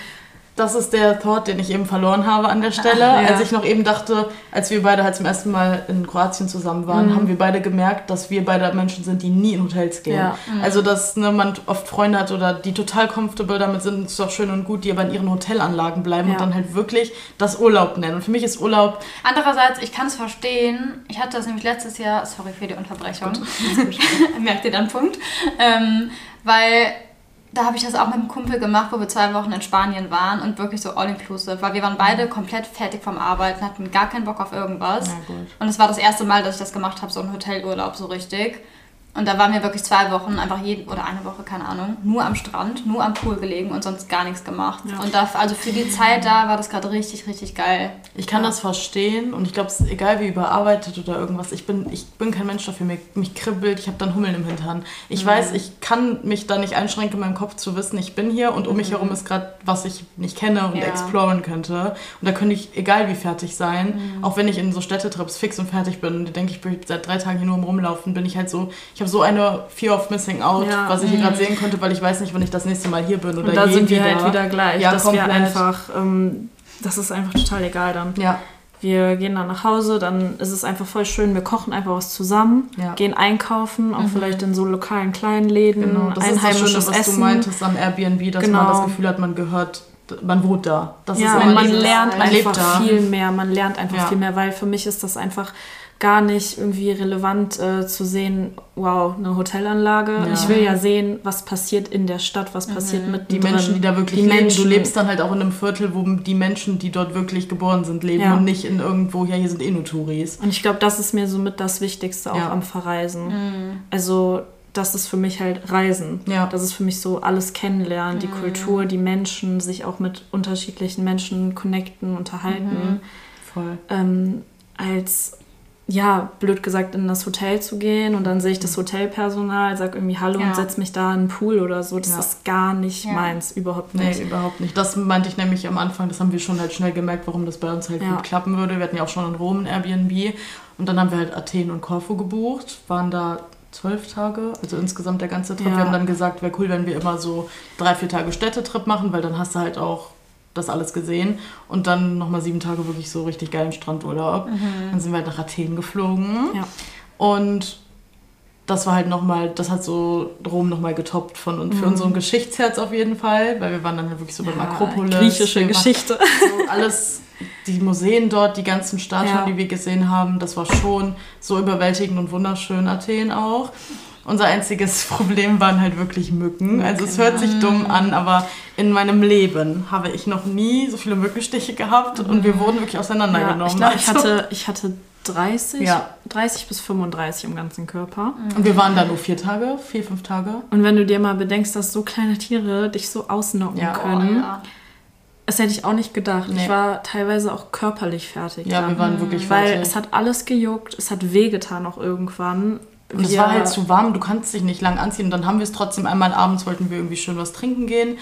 Das ist der Thought, den ich eben verloren habe an der Stelle. Ja. Als ich noch eben dachte, als wir beide halt zum ersten Mal in Kroatien zusammen waren, Mhm. haben wir beide gemerkt, dass wir beide Menschen sind, die nie in Hotels gehen. Ja. Also, dass ne, man oft Freunde hat oder die total comfortable damit sind, ist doch schön und gut, die aber in ihren Hotelanlagen bleiben Ja. und dann halt wirklich das Urlaub nennen. Und für mich ist Urlaub, Andererseits, ich kann es verstehen. Ich hatte das nämlich letztes Jahr, sorry für die Unterbrechung, merkt ihr dann Punkt, ähm, weil da habe ich das auch mit einem Kumpel gemacht, wo wir zwei Wochen in Spanien waren und wirklich so all-inclusive, weil wir waren beide komplett fertig vom Arbeiten, hatten gar keinen Bock auf irgendwas. Und es war das erste Mal, dass ich das gemacht habe, so ein Hotelurlaub so richtig. Und da waren wir wirklich zwei Wochen, einfach jeden, oder eine Woche, keine Ahnung, nur am Strand, nur am Pool gelegen und sonst gar nichts gemacht. Ja. Und da, also für die Zeit da war das gerade richtig, richtig geil. ich kann Ja. das verstehen und ich glaube, es ist egal wie überarbeitet oder irgendwas. Ich bin, ich bin kein Mensch dafür. Mich, mich kribbelt, ich habe dann Hummeln im Hintern. Ich weiß, ich kann mich da nicht einschränken, in meinem Kopf zu wissen, ich bin hier und um mich herum ist gerade, was ich nicht kenne und Ja. exploren könnte. Und da könnte ich, egal wie fertig sein, auch wenn ich in so Städtetrips fix und fertig bin und denke, ich bin seit drei Tagen hier nur am Rumlaufen, bin ich halt so, ich habe so eine Fear of Missing Out, Ja. was ich hier gerade sehen konnte, weil ich weiß nicht, wann ich das nächste Mal hier bin oder Und da sind wir wieder. halt wieder gleich, Ja, dass komplett. wir einfach, ähm, das ist einfach total egal dann. Ja, Wir gehen dann nach Hause, dann ist es einfach voll schön, wir kochen einfach was zusammen, Ja. gehen einkaufen, auch vielleicht in so lokalen kleinen Läden, Genau, das ist das einheimisches Schöne, was Essen. du meintest am Airbnb, dass Genau. man das Gefühl hat, man gehört, man wohnt da. Das ja, ist man lernt man einfach viel mehr, man lernt einfach Ja. viel mehr, weil für mich ist das einfach gar nicht irgendwie relevant äh, zu sehen, wow, eine Hotelanlage. Ja. Ich will ja sehen, was passiert in der Stadt, was passiert mit Die Menschen, die da wirklich die leben. Menschen. Du lebst dann halt auch in einem Viertel, wo die Menschen, die dort wirklich geboren sind, leben Ja. und nicht in irgendwo, ja, hier sind eh nur Touris. Und ich glaube, das ist mir somit das Wichtigste auch Ja. am Verreisen. Also, das ist für mich halt Reisen. Ja. Das ist für mich so alles kennenlernen, die Kultur, die Menschen, sich auch mit unterschiedlichen Menschen connecten, unterhalten. Voll. Ähm, als ja, blöd gesagt, in das Hotel zu gehen und dann sehe ich das Hotelpersonal, sag irgendwie Hallo Ja. und setz mich da in den Pool oder so. Das Ja. ist gar nicht Ja. meins, überhaupt Nee, nicht. überhaupt nicht. Das meinte ich nämlich am Anfang, das haben wir schon halt schnell gemerkt, warum das bei uns halt gut klappen würde. Wir hatten ja auch schon in Rom ein Airbnb und dann haben wir halt Athen und Korfu gebucht, waren da zwölf Tage, also insgesamt der ganze Trip. Wir haben dann gesagt, wäre cool, wenn wir immer so drei, vier Tage Städtetrip machen, weil dann hast du halt auch das alles gesehen und dann nochmal sieben Tage wirklich so richtig geilen Strandurlaub. Dann sind wir halt nach Athen geflogen Ja. und das war halt nochmal, das hat so Rom nochmal getoppt von und für Mhm. unseren Geschichtsherz auf jeden Fall, weil wir waren dann halt wirklich so beim Akropolis. griechische Geschichte. So alles, die Museen dort, die ganzen Statuen, Ja. die wir gesehen haben, das war schon so überwältigend und wunderschön, Athen auch. Unser einziges Problem waren halt wirklich Mücken. Also es hört sich dumm an, aber in meinem Leben habe ich noch nie so viele Mückenstiche gehabt und wir wurden wirklich Ja, auseinandergenommen. ich glaube, ich Also- hatte, ich hatte 30, Ja. 30 bis 35 im ganzen Körper. Und wir waren da nur vier Tage, vier, fünf Tage. Und wenn du dir mal bedenkst, dass so kleine Tiere dich so ausnocken Ja. können, Oh, ja. das hätte ich auch nicht gedacht. Nee. Ich war teilweise auch körperlich fertig. Ja, dann. wir waren wirklich Weil fertig. es hat alles gejuckt, es hat wehgetan auch irgendwann. Und es war halt zu warm, du kannst dich nicht lang anziehen. Und dann haben wir es trotzdem einmal abends, wollten wir irgendwie schön was trinken gehen.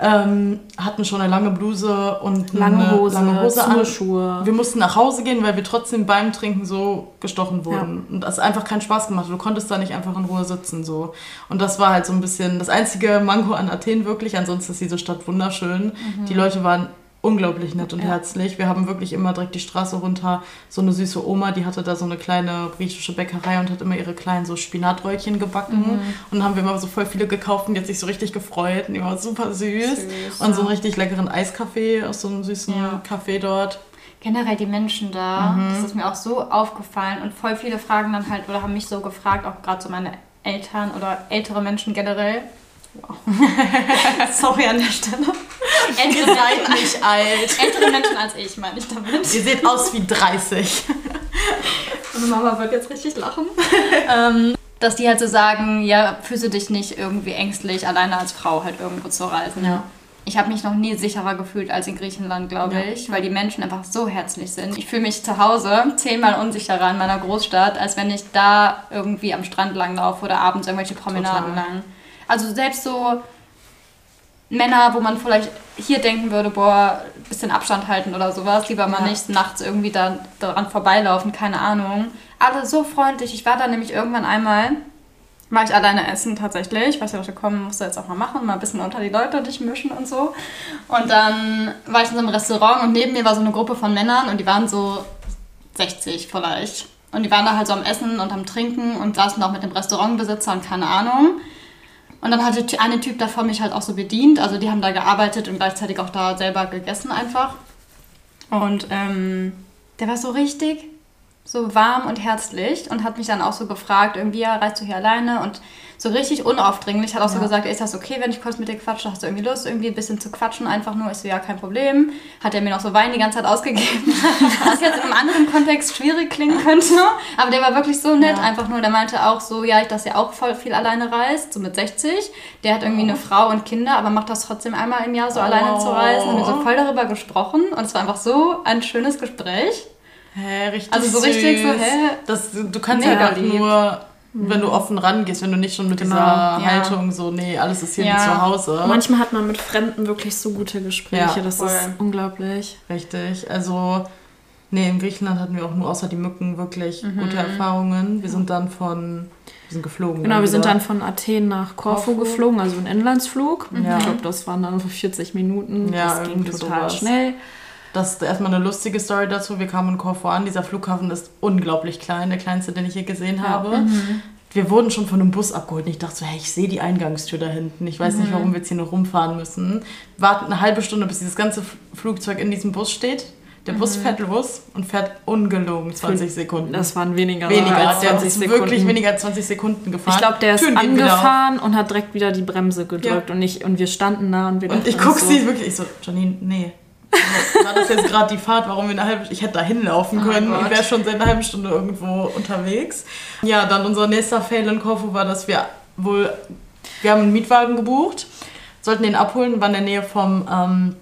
Ähm, hatten schon eine lange Bluse und lange eine Hose, lange Hose an. Schuhe. Wir mussten nach Hause gehen, weil wir trotzdem beim Trinken so gestochen wurden. Und das einfach keinen Spaß gemacht. Du konntest da nicht einfach in Ruhe sitzen. so. Und das war halt so ein bisschen das einzige Manko an Athen wirklich. Ansonsten ist diese Stadt wunderschön. Die Leute waren unglaublich nett und Ja. herzlich. Wir haben wirklich immer direkt die Straße runter so eine süße Oma, die hatte da so eine kleine griechische Bäckerei und hat immer ihre kleinen so Spinatröllchen gebacken. Und dann haben wir immer so voll viele gekauft und die hat sich so richtig gefreut. Und die war super süß. Süß, und so einen richtig leckeren Eiskaffee aus so einem süßen Ja. Café dort. Generell die Menschen da, Mhm. das ist mir auch so aufgefallen und voll viele fragen dann halt oder haben mich so gefragt, auch gerade so meine Eltern oder ältere Menschen generell. Wow. Sorry an der Stelle. Ältere Menschen, nicht alt. ältere Menschen als ich, meine ich damit. Ihr seht aus wie 30. Also Mama wird jetzt richtig lachen. ähm, dass die halt so sagen, ja, fühle dich nicht irgendwie ängstlich, alleine als Frau halt irgendwo zu reisen. Ja. Ich habe mich noch nie sicherer gefühlt als in Griechenland, glaube Ja. ich, weil die Menschen einfach so herzlich sind. Ich fühle mich zu Hause zehnmal unsicherer in meiner Großstadt, als wenn ich da irgendwie am Strand langlaufe oder abends irgendwelche Promenaden Total. lang. Also selbst so Männer, wo man vielleicht hier denken würde, boah, bisschen Abstand halten oder sowas, lieber mal Ja. nicht nachts irgendwie da, daran vorbeilaufen, keine Ahnung. Alle so freundlich. Ich war da nämlich irgendwann einmal, war ich alleine essen tatsächlich, weil ich dachte, komm, musst du jetzt auch mal machen, mal ein bisschen unter die Leute dich mischen und so. Und dann war ich in so einem Restaurant und neben mir war so eine Gruppe von Männern und die waren so 60 vielleicht. Und die waren da halt so am Essen und am Trinken und saßen auch mit dem Restaurantbesitzer und keine Ahnung. Und dann hatte eine Typ davor mich halt auch so bedient. Also die haben da gearbeitet und gleichzeitig auch da selber gegessen einfach. Und ähm, der war so richtig so warm und herzlich und hat mich dann auch so gefragt, irgendwie, ja, reist du hier alleine? Und so richtig unaufdringlich, hat auch so Ja. gesagt, ist das okay, wenn ich kurz mit dir quatsche? Hast du irgendwie Lust, irgendwie ein bisschen zu quatschen? Einfach nur, ich so, ja, kein Problem. Hat er mir noch so Wein die ganze Zeit ausgegeben, was jetzt in einem anderen Kontext schwierig klingen könnte. Aber der war wirklich so nett, Ja. einfach nur, der meinte auch so, ja, dass er auch voll viel alleine reist, so mit 60. Der hat irgendwie eine Frau und Kinder, aber macht das trotzdem einmal im Jahr so alleine zu reisen. Haben wir so voll darüber gesprochen und es war einfach so ein schönes Gespräch. Hä, richtig Also so süß. richtig so, hä? Das, du kannst Mega halt auch lieb. nur, wenn du offen rangehst, wenn du nicht schon mit Genau, dieser ja. Haltung so, nee, alles ist hier Ja. wie zu Hause. Manchmal hat man mit Fremden wirklich so gute Gespräche, Ja, das voll. ist unglaublich. Richtig. Also, nee, in Griechenland hatten wir auch nur außer die Mücken wirklich Mhm. gute Erfahrungen. Wir sind dann von, wir sind geflogen. Genau, wir sind dann von Athen nach Korfu, Korfu. geflogen, also ein Inlandsflug. Ja. Ich glaube, das waren dann so 40 Minuten. Ja, das ging total sowas. schnell. Das ist erstmal eine lustige Story dazu. Wir kamen in Korfu an. Dieser Flughafen ist unglaublich klein, der kleinste, den ich je gesehen habe. Mhm. Wir wurden schon von einem Bus abgeholt und ich dachte so, hey, ich sehe die Eingangstür da hinten. Ich weiß nicht, Mhm. warum wir jetzt hier noch rumfahren müssen. Warten eine halbe Stunde, bis dieses ganze Flugzeug in diesem Bus steht. Der Mhm. Bus fährt los und fährt ungelogen 20 Sekunden. Das waren weniger, weniger, als der 20 ist Sekunden. wirklich weniger als 20 Sekunden gefahren. Ich glaube, der ist Türen angefahren und hat direkt wieder die Bremse gedrückt. Und, ich, und wir standen da und wir Und ich dachten guck so, sie wirklich, ich so, Janine, nee. War das jetzt gerade die Fahrt, warum wir eine halbe Ich hätte da hinlaufen Oh können. Gott. ich wäre schon seit einer halben Stunde irgendwo unterwegs. Ja, dann unser nächster Fail in Korfu war, dass wir wohl, wir haben einen Mietwagen gebucht, sollten den abholen, waren in der Nähe vom ähm,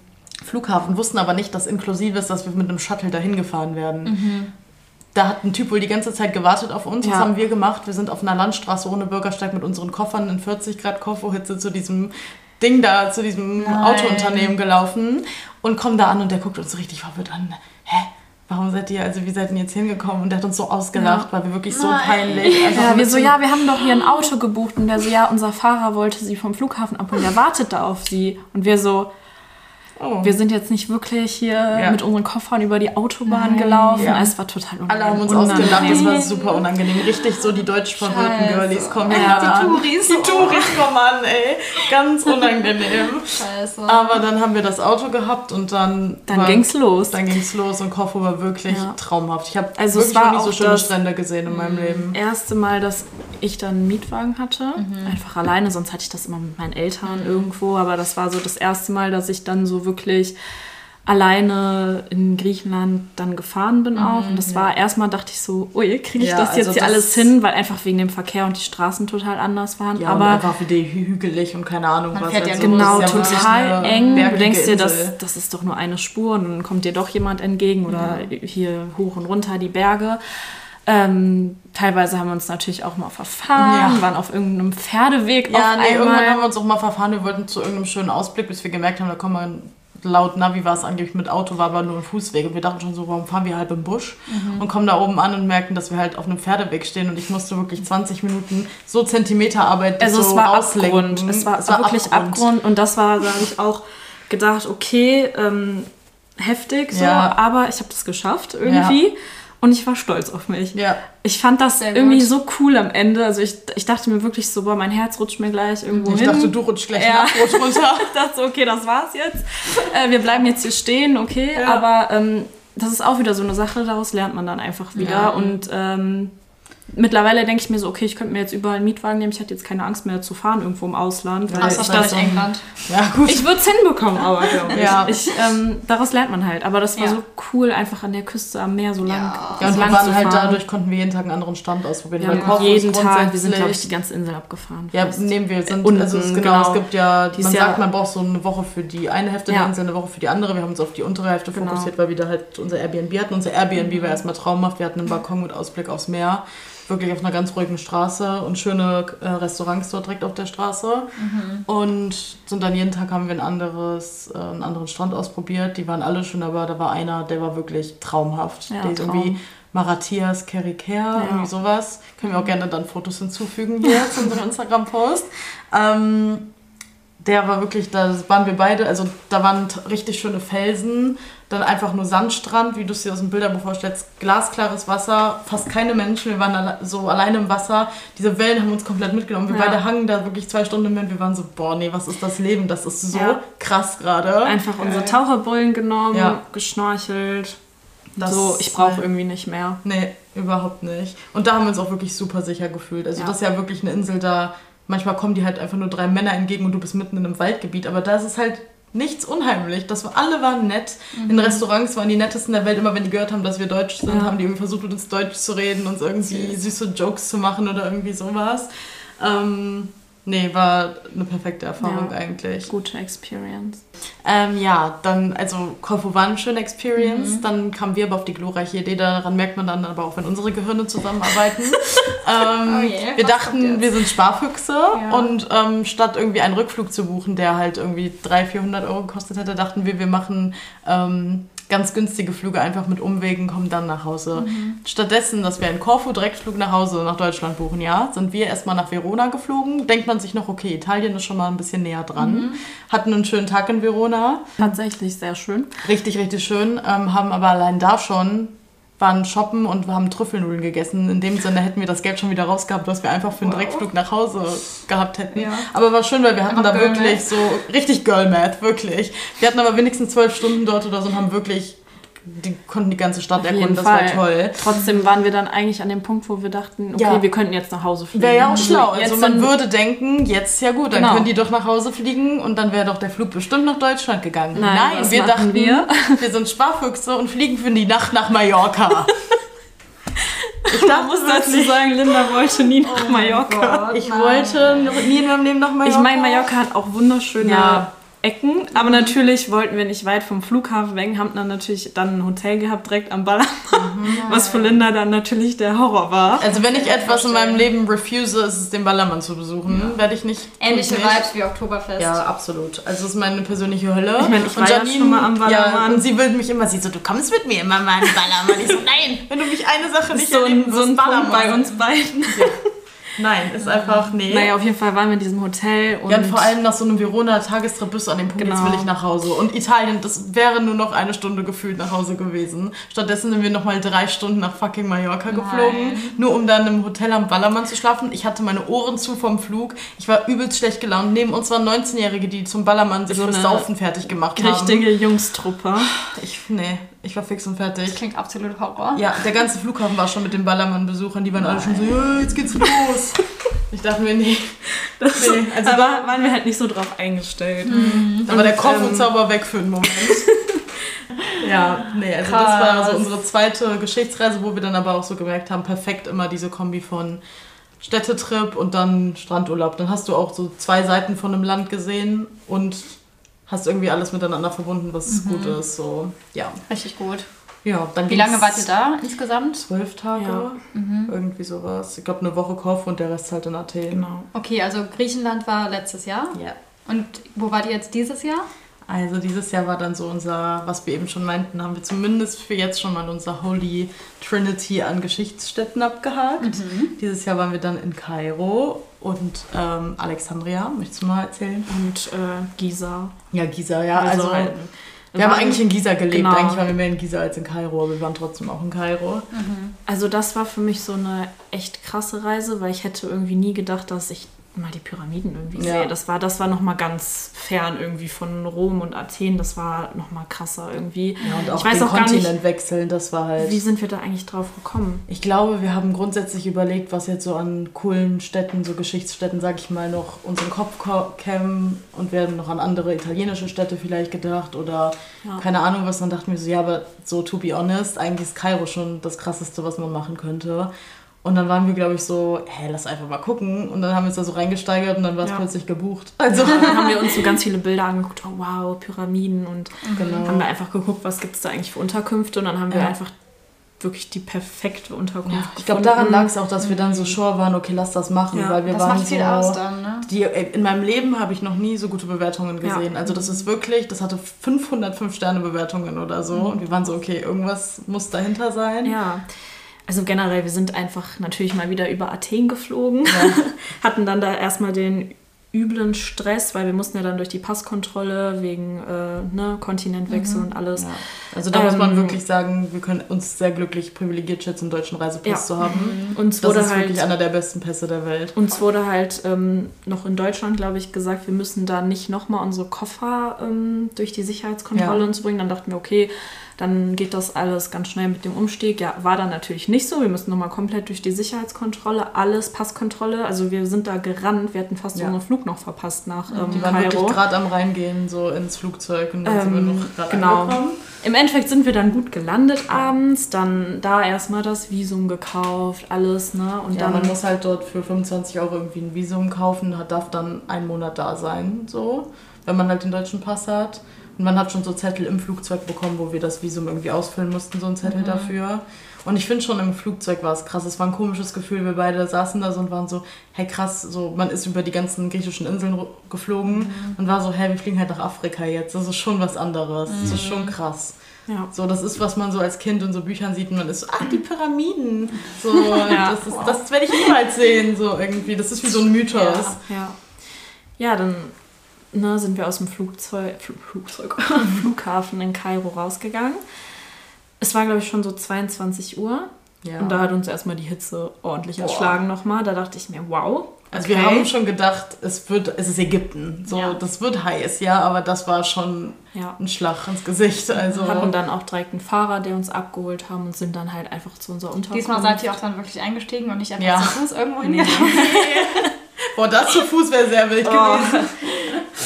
Flughafen, wussten aber nicht, dass inklusive ist, dass wir mit einem Shuttle dahin gefahren werden. da hat ein Typ wohl die ganze Zeit gewartet auf uns. Was Ja. haben wir gemacht? Wir sind auf einer Landstraße ohne Bürgersteig mit unseren Koffern in 40 Grad Kofferhitze zu diesem Ding da, zu diesem Nein. Autounternehmen gelaufen und kommen da an und der guckt uns so richtig verwirrt an. Hä? Warum seid ihr, also wie seid ihr jetzt hingekommen? Und der hat uns so ausgelacht, weil wir wirklich so Nein. peinlich. einfach Ja, wir so, ja, wir haben doch hier ein Auto gebucht. Und der so, ja, unser Fahrer wollte sie vom Flughafen abholen. Der wartet da auf sie. Und wir so, Oh. wir sind jetzt nicht wirklich hier Ja. mit unseren Koffern über die Autobahn gelaufen. Ja. Es war total unangenehm. Alle haben uns Unangenehm. ausgelacht, das war super unangenehm. Richtig so die deutsch verwirrten. Girlies kommen Ja. Die. Touris. Die Touris kommen an, ey. Ganz unangenehm. Scheiße. Aber dann haben wir das Auto gehabt und dann. Dann war- ging's los. Dann ging's los und Korfu war wirklich Ja. traumhaft. Ich habe Also es wirklich war noch nicht so schöne das- Strände gesehen in meinem Leben. erste Mal, dass ich dann einen Mietwagen hatte. Einfach alleine, sonst hatte ich das immer mit meinen Eltern irgendwo. Aber das war so das erste Mal, dass ich dann so wirklich alleine in Griechenland dann gefahren bin auch. Und das war erstmal dachte ich so, ui, kriege ich Ja, das jetzt also hier das- alles hin, weil einfach wegen dem Verkehr und die Straßen total anders waren. Ja, und aber einfach wie die hü- hügelig und keine Ahnung was. fährt ja also Genau, ja total eng. Du denkst dir, das, Insel. das ist doch nur eine Spur und dann kommt dir doch jemand entgegen oder hier hoch und runter die Berge. Ähm, teilweise haben wir uns natürlich auch mal verfahren, Ja. waren auf irgendeinem Pferdeweg Ja, auf nee, irgendwann haben wir einmal. uns auch mal verfahren. Wir wollten zu irgendeinem schönen Ausblick, bis wir gemerkt haben, da kommen wir laut Navi war es angeblich mit Auto, war aber nur ein Fußweg. Und wir dachten schon so, warum fahren wir halb im Busch? Mhm. Und kommen da oben an und merken, dass wir halt auf einem Pferdeweg stehen. Und ich musste wirklich 20 Minuten so Zentimeterarbeit Also so es war auslenken. Abgrund. Es war, es war wirklich Abgrund. Und das war, da habe ich auch gedacht, okay, ähm, heftig so, Ja. aber ich habe das geschafft irgendwie. Und ich war stolz auf mich. Ja. Ich fand das Sehr irgendwie gut. so cool am Ende. Also ich, ich dachte mir wirklich so, boah, mein Herz rutscht mir gleich irgendwo Ich hin. dachte, du rutschst gleich Ja. ja. Rutsch runter. Ich dachte so, okay, das war's jetzt. Äh, wir bleiben jetzt hier stehen, okay. Ja. Aber ähm, das ist auch wieder so eine Sache, daraus lernt man dann einfach wieder. Ja. Und ähm, mittlerweile denke ich mir so, okay, ich könnte mir jetzt überall einen Mietwagen nehmen. Ich hätte jetzt keine Angst mehr zu fahren irgendwo im Ausland. Weil Außer ich das, England. Ja, gut. ich würde es hinbekommen, aber glaube ich. Ja. ich ähm, daraus lernt man halt. Aber das war Ja. so cool, einfach an der Küste am Meer so lang, Ja. ja, und so wir lang waren zu halt fahren. dadurch, konnten wir jeden Tag einen anderen Stand ausprobieren. wir weil haben Korfu ist jeden Tag, wir sind, glaube ich, die ganze Insel abgefahren. Ja, fast. nehmen wir sind Unten, also es, genau, genau. es gibt ja, man ist ja- sagt, man braucht so eine Woche für die eine Hälfte Ja. der Insel, eine Woche für die andere. Wir haben uns auf die untere Hälfte Genau. fokussiert, weil wir da halt unser Airbnb hatten. Unser Airbnb war erstmal traumhaft. Wir hatten einen Balkon mit Ausblick aufs Meer, wirklich auf einer ganz ruhigen Straße und schöne äh, Restaurants dort direkt auf der Straße. Und sind dann jeden Tag haben wir ein anderes, äh, einen anderen Strand ausprobiert. Die waren alle schön, aber da war einer, der war wirklich traumhaft. Ja, der Traum. irgendwie Marathias Kerikere, irgendwie sowas. Können wir auch gerne dann Fotos hinzufügen hier zu unserem Instagram-Post. Ähm, der war wirklich, da waren wir beide, also da waren richtig schöne Felsen, dann einfach nur Sandstrand, wie du es dir aus dem Bilderbuch vorstellst, glasklares Wasser, fast keine Menschen, wir waren so alleine im Wasser, diese Wellen haben uns komplett mitgenommen, wir Ja. beide hangen da wirklich zwei Stunden Wind, wir waren so, boah, nee, was ist das Leben, das ist so Ja. krass gerade. Einfach unsere Taucherbrillen genommen, Ja. geschnorchelt. Das- so, ich brauche irgendwie nicht mehr. Nee, überhaupt nicht. Und da haben wir uns auch wirklich super sicher gefühlt. Also Ja. das ist ja wirklich eine Insel, da manchmal kommen die halt einfach nur drei Männer entgegen und du bist mitten in einem Waldgebiet. Aber da ist es halt nichts unheimlich. Das war, alle waren nett. In Restaurants waren die nettesten der Welt. Immer wenn die gehört haben, dass wir Deutsch sind, Ja. haben die irgendwie versucht, mit uns Deutsch zu reden, uns irgendwie süße Jokes zu machen oder irgendwie sowas. Ähm, nee, war eine perfekte Erfahrung Ja. eigentlich. Gute Experience. Ähm, ja, dann, also Korfu war eine schöne Experience. Mhm. Dann kamen wir aber auf die glorreiche Idee, daran merkt man dann aber auch, wenn unsere Gehirne Oh zusammenarbeiten. ähm, je, wir was kommt dachten, wir sind Sparfüchse Ja. und ähm, statt irgendwie einen Rückflug zu buchen, der halt irgendwie 300, 400 Euro gekostet hätte, dachten wir, wir machen ähm, ganz günstige Flüge einfach mit Umwegen, kommen dann nach Hause. Mhm. Stattdessen, dass wir einen Korfu-Direktflug nach Hause nach Deutschland buchen, ja, sind wir erstmal nach Verona geflogen. Denkt man sich noch, okay, Italien ist schon mal ein bisschen näher dran. Mhm. Hatten einen schönen Tag in Verona. Tatsächlich sehr schön. Richtig, richtig schön. Ähm, haben aber allein da schon, waren shoppen und wir haben Trüffelnudeln gegessen. In dem Sinne hätten wir das Geld schon wieder rausgehabt, was wir einfach für einen Wow. Direktflug nach Hause gehabt hätten. Ja. Aber war schön, weil wir hatten Einfach da wirklich Math. so, richtig Girl Math, wirklich. Wir hatten aber wenigstens zwölf Stunden dort oder so und haben wirklich, die konnten die ganze Stadt erkunden. Das Fall. war toll. Trotzdem waren wir dann eigentlich an dem Punkt, wo wir dachten, okay, Ja. wir könnten jetzt nach Hause fliegen. Wäre ja auch schlau. Jetzt Also man würde denken, jetzt ja gut, dann Genau. können die doch nach Hause fliegen und dann wäre doch der Flug bestimmt nach Deutschland gegangen. Nein, was wir dachten, wir? wir sind Sparfüchse und fliegen für die Nacht nach Mallorca. ich dachte, muss dazu sagen, Linda wollte nie nach Mallorca. ich wollte nie in meinem Leben nach Mallorca. Ich meine, Mallorca hat auch wunderschöne Ja. Ecken. Aber natürlich wollten wir nicht weit vom Flughafen weg, haben dann natürlich dann ein Hotel gehabt, direkt am Ballermann. Was für Linda dann natürlich der Horror war. Also wenn ich etwas in meinem Leben refuse, ist es den Ballermann zu besuchen. Werde ich nicht. Ähnliche nicht. Vibes wie Oktoberfest. Ja, absolut. Also es ist meine persönliche Hölle. Ich meine, ich war ja schon mal am Ja, Ballermann. und sie will mich immer, sie so, du kommst mit mir immer mal an den Ballermann. Ich so, nein, wenn du mich eine Sache nicht so erleben ein, so ein Punkt bei uns beiden. Nein, ist einfach, nee. Naja, auf jeden Fall waren wir in diesem Hotel und, Ja, und vor allem nach so einem Verona-Tagestrip bist du an dem Punkt, jetzt Genau. will ich nach Hause. Und Italien, das wäre nur noch eine Stunde gefühlt nach Hause gewesen. Stattdessen sind wir nochmal drei Stunden nach fucking Mallorca geflogen, nur um dann im Hotel am Ballermann zu schlafen. Ich hatte meine Ohren zu vom Flug. Ich war übelst schlecht gelaunt. Neben uns waren 19-Jährige, die zum Ballermann sich So fürs Saufen fertig gemacht richtige Jungstruppe. haben. Ich, nee, ich war fix und fertig. Klingt absolut Horror. Ja, der ganze Flughafen war schon mit den Ballermann-Besuchern. Die waren alle schon so, ja, jetzt geht's los. Ich dachte mir, nee. Das, Nee, also war, waren wir halt nicht so drauf eingestellt. Da war der Kopf ähm, und Zauber weg für einen Moment. ja, nee, also das Krass. war so unsere zweite Geschichtsreise, wo wir dann aber auch so gemerkt haben, perfekt immer diese Kombi von Städtetrip und dann Strandurlaub. Dann hast du auch so zwei Seiten von einem Land gesehen und hast irgendwie alles miteinander verbunden, was gut ist. So, ja. Richtig gut. ja dann Wie lange wart ihr da insgesamt? Zwölf Tage, Ja. irgendwie sowas. Ich glaube eine Woche Korfu und der Rest halt in Athen. Genau. Okay, also Griechenland war letztes Jahr. Ja. Und wo wart ihr jetzt dieses Jahr? Also dieses Jahr war dann so unser, was wir eben schon meinten, haben wir zumindest für jetzt schon mal unser Holy Trinity an Geschichtsstätten abgehakt. Dieses Jahr waren wir dann in Kairo und ähm, Alexandria, möchtest du mal erzählen? Und äh, Giza. Ja, Giza, ja. Also, halt, wir haben waren- eigentlich in Giza gelebt. Genau. Eigentlich waren wir mehr in Giza als in Kairo, aber wir waren trotzdem auch in Kairo. Also das war für mich so eine echt krasse Reise, weil ich hätte irgendwie nie gedacht, dass ich mal die Pyramiden irgendwie Ja. sehe. Das war, das war nochmal ganz fern irgendwie von Rom und Athen. Das war nochmal krasser irgendwie. Ja, und auch ich weiß den auch gar Kontinent nicht, wechseln, das war halt... wie sind wir da eigentlich drauf gekommen? Ich glaube, wir haben grundsätzlich überlegt, was jetzt so an coolen Städten, so Geschichtsstätten, sag ich mal, noch unseren Kopf ko- kämen und wir haben noch an andere italienische Städte vielleicht gedacht oder Ja. keine Ahnung was. Dann dachten wir so, ja, aber so to be honest, eigentlich ist Kairo schon das krasseste, was man machen könnte. Und dann waren wir, glaube ich, so, hä, lass einfach mal gucken. Und dann haben wir uns da so reingesteigert und dann war es Ja. plötzlich gebucht. Also, Dann haben wir uns so ganz viele Bilder angeguckt. Oh wow, Pyramiden. Und genau. haben wir einfach geguckt, was gibt es da eigentlich für Unterkünfte. Und dann haben wir Ja. einfach wirklich die perfekte Unterkunft Ja, ich glaube, daran lag es auch, dass wir dann so sure waren, okay, lass das machen, Ja, weil wir das waren macht viel so, aus dann, ne? Die, in meinem Leben habe ich noch nie so gute Bewertungen Ja. gesehen. Also das ist wirklich, das hatte 505 Sterne Bewertungen oder so. Und wir waren so, okay, irgendwas muss dahinter sein. Ja. Also generell, wir sind einfach natürlich mal wieder über Athen geflogen. Hatten dann da erstmal den üblen Stress, weil wir mussten ja dann durch die Passkontrolle wegen äh, ne, Kontinentwechsel und alles. Ja. Also da muss man Ähm, wirklich sagen, wir können uns sehr glücklich privilegiert schätzen, einen deutschen Reisepass Ja. zu haben. Uns Das ist halt wirklich einer der besten Pässe der Welt. Uns wurde halt ähm, noch in Deutschland, glaube ich, gesagt, wir müssen da nicht nochmal unsere Koffer ähm, durch die Sicherheitskontrolle Ja. uns bringen. Dann dachten wir, okay, dann geht das alles ganz schnell mit dem Umstieg. Ja, war dann natürlich nicht so. Wir müssen nochmal komplett durch die Sicherheitskontrolle, alles Passkontrolle. Also wir sind da gerannt. Wir hatten fast Ja. unseren Flug noch verpasst nach ähm, Die waren Kairo. wirklich gerade am Reingehen, so ins Flugzeug und dann sind wir Ähm, noch gerade genau. angekommen. Im Endeffekt sind wir dann gut gelandet abends, dann da erstmal das Visum gekauft, alles, ne? Und Ja, dann man muss halt dort für 25 Euro irgendwie ein Visum kaufen, darf dann einen Monat da sein, so, wenn man halt den deutschen Pass hat. Und man hat schon so Zettel im Flugzeug bekommen, wo wir das Visum irgendwie ausfüllen mussten, so ein Zettel Mhm. dafür. Und ich finde schon im Flugzeug war es krass. Es war ein komisches Gefühl. Wir beide saßen da so und waren so, hey krass, so man ist über die ganzen griechischen Inseln geflogen Mhm. und war so, hey, wir fliegen halt nach Afrika jetzt. Das ist schon was anderes. Das ist schon krass. ja. So, das ist, was man so als Kind in so Büchern sieht und man ist so, ah, die Pyramiden. So, Ja. das, ist, das werde ich niemals sehen, so irgendwie. Das ist wie so ein Mythos. Ja, ja. ja dann ne, sind wir aus dem Flugzeug, Fl Flugzeug Flughafen in Kairo rausgegangen. Es war, glaube ich, schon so 22 Uhr. Ja. Und da hat uns erstmal die Hitze ordentlich erschlagen nochmal. Da dachte ich mir, wow. also wir haben schon gedacht, es wird, es ist Ägypten. So, Ja. das wird heiß, ja, aber das war schon Ja. ein Schlag ins Gesicht. Also Hatten dann auch direkt einen Fahrer, der uns abgeholt haben und sind dann halt einfach zu unserer Unterkunft. Diesmal seid ihr auch dann wirklich eingestiegen und nicht einfach Ja. zu Fuß irgendwo Nee. Boah, das zu Fuß wäre sehr wild Oh. gewesen.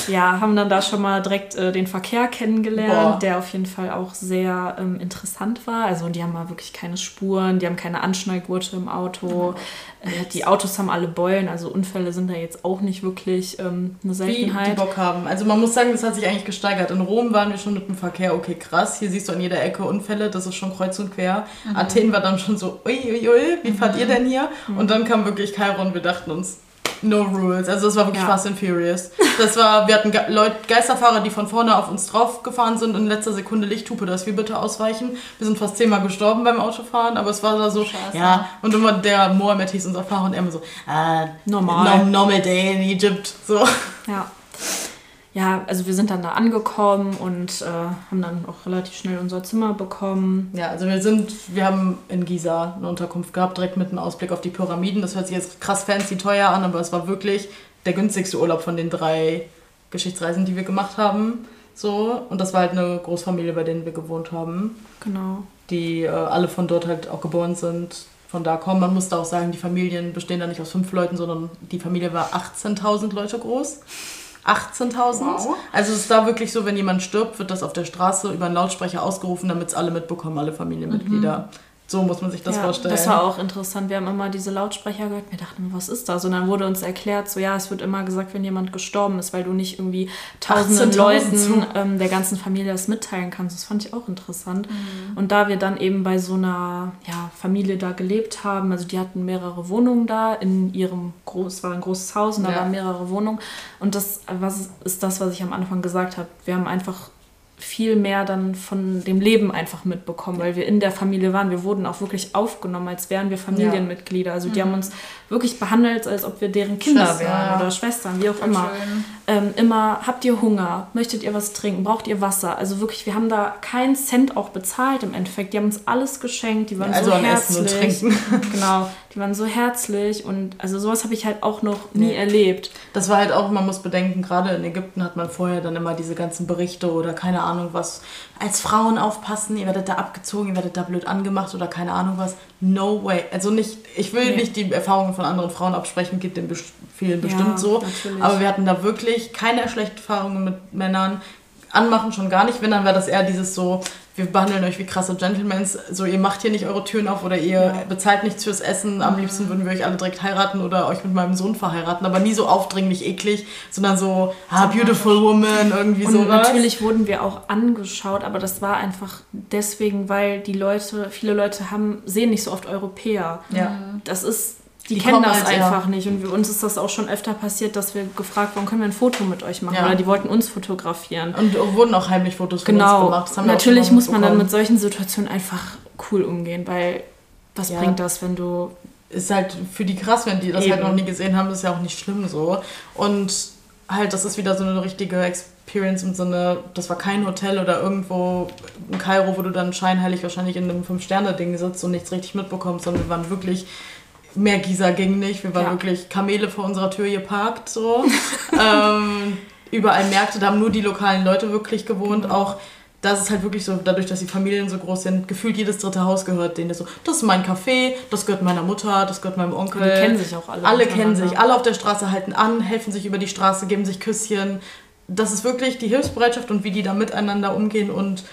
Ja, haben dann da schon mal direkt äh, den Verkehr kennengelernt, Boah. der auf jeden Fall auch sehr ähm, interessant war. Also die haben mal wirklich keine Spuren, die haben keine Anschnallgurte im Auto. Äh, die Autos haben alle Beulen, also Unfälle sind da jetzt auch nicht wirklich ähm, eine Seltenheit. Wie die Bock haben. Also man muss sagen, das hat sich eigentlich gesteigert. In Rom waren wir schon mit dem Verkehr, okay, krass. Hier siehst du an jeder Ecke Unfälle, das ist schon kreuz und quer. Mhm. Athen war dann schon so, uiuiui, ui, ui, wie fahrt mhm. ihr denn hier? Mhm. Und dann kam wirklich Kairo und wir dachten uns, No rules. Also es war wirklich ja. Fast and Furious. Das war, wir hatten Ge Leute, Geisterfahrer, die von vorne auf uns drauf gefahren sind und in letzter Sekunde Lichthupe, dass wir bitte ausweichen. Wir sind fast zehnmal gestorben beim Autofahren, aber es war da so, Scheiße. ja. Und immer der Mohammed hieß unser Fahrer und er immer so, äh, normal. normal day in Egypt. So. Ja ja, also wir sind dann da angekommen und äh, haben dann auch relativ schnell unser Zimmer bekommen. Ja, also wir sind, wir haben in Giza eine Unterkunft gehabt, direkt mit einem Ausblick auf die Pyramiden. Das hört sich jetzt krass fancy teuer an, aber es war wirklich der günstigste Urlaub von den drei Geschichtsreisen, die wir gemacht haben. So, und das war halt eine Großfamilie, bei denen wir gewohnt haben. Genau. Die äh, alle von dort halt auch geboren sind. Von da kommen. Man musste auch sagen, die Familien bestehen da nicht aus fünf Leuten, sondern die Familie war 18.000 Leute groß. 18.000. Wow. Also es ist da wirklich so, wenn jemand stirbt, wird das auf der Straße über einen Lautsprecher ausgerufen, damit es alle mitbekommen, alle Familienmitglieder. Mhm. So muss man sich das ja, vorstellen. Das war auch interessant. Wir haben immer diese Lautsprecher gehört. Wir dachten, was ist das? Und dann wurde uns erklärt, so ja, es wird immer gesagt, wenn jemand gestorben ist, weil du nicht irgendwie tausenden Leuten ähm, der ganzen Familie das mitteilen kannst. Das fand ich auch interessant. Mhm. Und da wir dann eben bei so einer ja, Familie da gelebt haben, also die hatten mehrere Wohnungen da in ihrem groß, war ein großes Haus und da ja. waren mehrere Wohnungen. Und das was ist das, was ich am Anfang gesagt habe. Wir haben einfach viel mehr dann von dem Leben einfach mitbekommen, weil wir in der Familie waren. Wir wurden auch wirklich aufgenommen, als wären wir Familienmitglieder. Also die mhm. haben uns wirklich behandelt, als ob wir deren Kinder Schwester, wären oder Schwestern, wie auch immer. Ähm, immer, habt ihr Hunger? Möchtet ihr was trinken? Braucht ihr Wasser? Also wirklich, wir haben da keinen Cent auch bezahlt im Endeffekt. Die haben uns alles geschenkt, die waren also so herzlich. genau, die waren so herzlich und also sowas habe ich halt auch noch nie nee. erlebt. Das war halt auch, man muss bedenken, gerade in Ägypten hat man vorher dann immer diese ganzen Berichte oder keine Ahnung was, als Frauen aufpassen, ihr werdet da abgezogen, ihr werdet da blöd angemacht oder keine Ahnung was. No way. Also nicht, ich will nee. nicht die Erfahrungen von anderen Frauen absprechen, geht den vielen bestimmt ja, so. Natürlich. Aber wir hatten da wirklich keine schlechten Erfahrungen mit Männern. Anmachen schon gar nicht, wenn, dann wäre das eher dieses so, wir behandeln euch wie krasse Gentlemans, so ihr macht hier nicht eure Türen auf oder ihr ja. bezahlt nichts fürs Essen, am liebsten würden wir euch alle direkt heiraten oder euch mit meinem Sohn verheiraten, aber nie so aufdringlich eklig, sondern so, ah, beautiful woman, irgendwie so. Und natürlich wurden wir auch angeschaut, aber das war einfach deswegen, weil die Leute, viele Leute haben, sehen nicht so oft Europäer. Ja. Das ist die, die kennen das halt, einfach ja. nicht. Und für uns ist das auch schon öfter passiert, dass wir gefragt wurden, können wir ein Foto mit euch machen? Ja. Oder die wollten uns fotografieren. Und wurden auch heimlich Fotos von genau. uns gemacht. Natürlich muss man dann mit solchen Situationen einfach cool umgehen, weil was ja. bringt das, wenn du. Ist halt für die krass, wenn die das halt Eben. halt noch nie gesehen haben, ist ja auch nicht schlimm so. Und halt, das ist wieder so eine richtige Experience im Sinne, das war kein Hotel oder irgendwo in Kairo, wo du dann scheinheilig wahrscheinlich in einem Fünf-Sterne-Ding sitzt und nichts richtig mitbekommst, sondern wir waren wirklich mehr Gießer ging nicht. Wir waren ja. wirklich Kamele vor unserer Tür geparkt. So. ähm, überall Märkte, da haben nur die lokalen Leute wirklich gewohnt. Mhm. Auch das ist halt wirklich so, dadurch, dass die Familien so groß sind, gefühlt jedes dritte Haus gehört denen. So, das ist mein Café, das gehört meiner Mutter, das gehört meinem Onkel. Die kennen sich auch alle. Alle kennen sich, alle auf der Straße halten an, helfen sich über die Straße, geben sich Küsschen. Das ist wirklich die Hilfsbereitschaft und wie die da miteinander umgehen und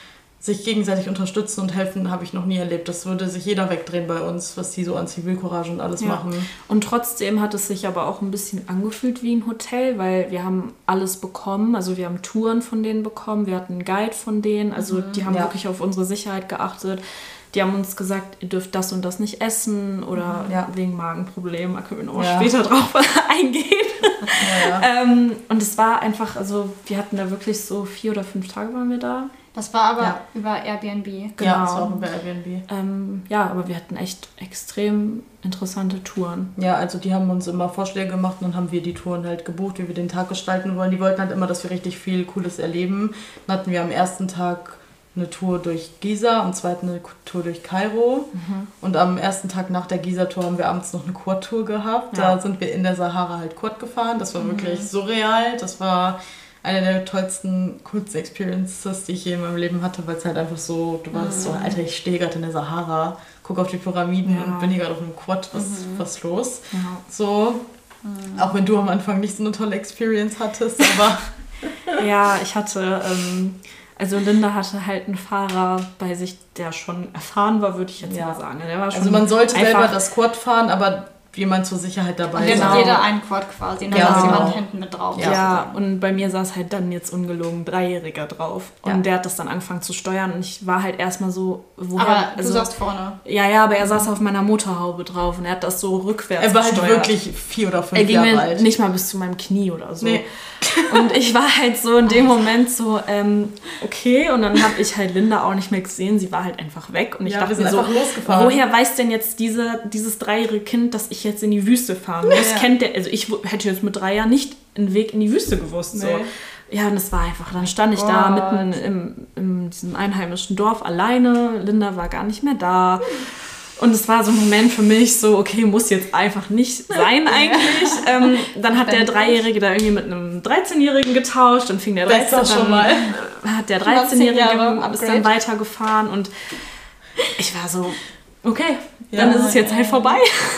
sich gegenseitig unterstützen und helfen, habe ich noch nie erlebt. Das würde sich jeder wegdrehen bei uns, was die so an Zivilcourage und alles ja. machen. Und trotzdem hat es sich aber auch ein bisschen angefühlt wie ein Hotel, weil wir haben alles bekommen. Also wir haben Touren von denen bekommen, wir hatten einen Guide von denen. Also mhm. die haben ja. wirklich auf unsere Sicherheit geachtet. Die haben uns gesagt, ihr dürft das und das nicht essen oder mhm. ja. wegen Magenproblemen. Da können wir noch ja. später drauf eingehen. Ja, ähm, und es war einfach, also wir hatten da wirklich so vier oder fünf Tage waren wir da. Das war aber ja. über Airbnb. Genau. Ja, das war auch über Airbnb. Ähm, ja, aber wir hatten echt extrem interessante Touren. Ja, also die haben uns immer Vorschläge gemacht und dann haben wir die Touren halt gebucht, wie wir den Tag gestalten wollen. Die wollten halt immer, dass wir richtig viel Cooles erleben. Dann hatten wir am ersten Tag eine Tour durch Giza, am zweiten eine Tour durch Kairo. Mhm. Und am ersten Tag nach der Giza-Tour haben wir abends noch eine Quad-Tour gehabt. Ja. Da sind wir in der Sahara halt Quad gefahren. Das war mhm. wirklich surreal. Das war eine der tollsten Kurzexperiences, die ich je in meinem Leben hatte, weil es halt einfach so, du warst mhm. so, Alter, ich stehe gerade in der Sahara, gucke auf die Pyramiden ja. und bin hier gerade auf einem Quad, was, mhm. was los? Ja. So, mhm. auch wenn du am Anfang nicht so eine tolle Experience hattest, aber Ja, ich hatte, ähm, also Linda hatte halt einen Fahrer bei sich, der schon erfahren war, würde ich jetzt Ja. mal sagen. Also man sollte selber das Quad fahren, aber jemand zur Sicherheit dabei Und hat jeder einen Quad quasi. Und dann Ja, ist genau. jemand hinten mit drauf. Ja, und bei mir saß halt dann jetzt ungelogen ein Dreijähriger drauf. Und Ja. der hat das dann angefangen zu steuern und ich war halt erstmal so, woher, Aber du also, saßt vorne. ja, ja, aber er saß auf meiner Motorhaube drauf und er hat das so rückwärts Er war halt gesteuert. wirklich vier oder fünf Er ging Jahre mir alt. nicht mal bis zu meinem Knie oder so. Nee. Und ich war halt so in dem Moment so, ähm, okay. Und dann habe ich halt Linda auch nicht mehr gesehen. Sie war halt einfach weg. Und ich Ja, dachte mir so, losgefahren. woher weiß denn jetzt diese, dieses dreijährige Kind, dass ich jetzt in die Wüste fahren muss? Ja. Kennt der, also ich hätte jetzt mit drei Jahren nicht einen Weg in die Wüste gewusst. So. Nee. Ja, und es war einfach, dann stand ich da Gott. mitten im, in diesem einheimischen Dorf alleine. Linda war gar nicht mehr da. Und es war so ein Moment für mich so, okay, muss jetzt einfach nicht sein eigentlich. ähm, dann hat der. Dreijährige da irgendwie mit einem 13-Jährigen getauscht. Dann fing der Besser 13 schon mal. hat der 13 13-Jährige Jahre ist dann weitergefahren und ich war so, okay, Ja, dann ist es jetzt halt vorbei.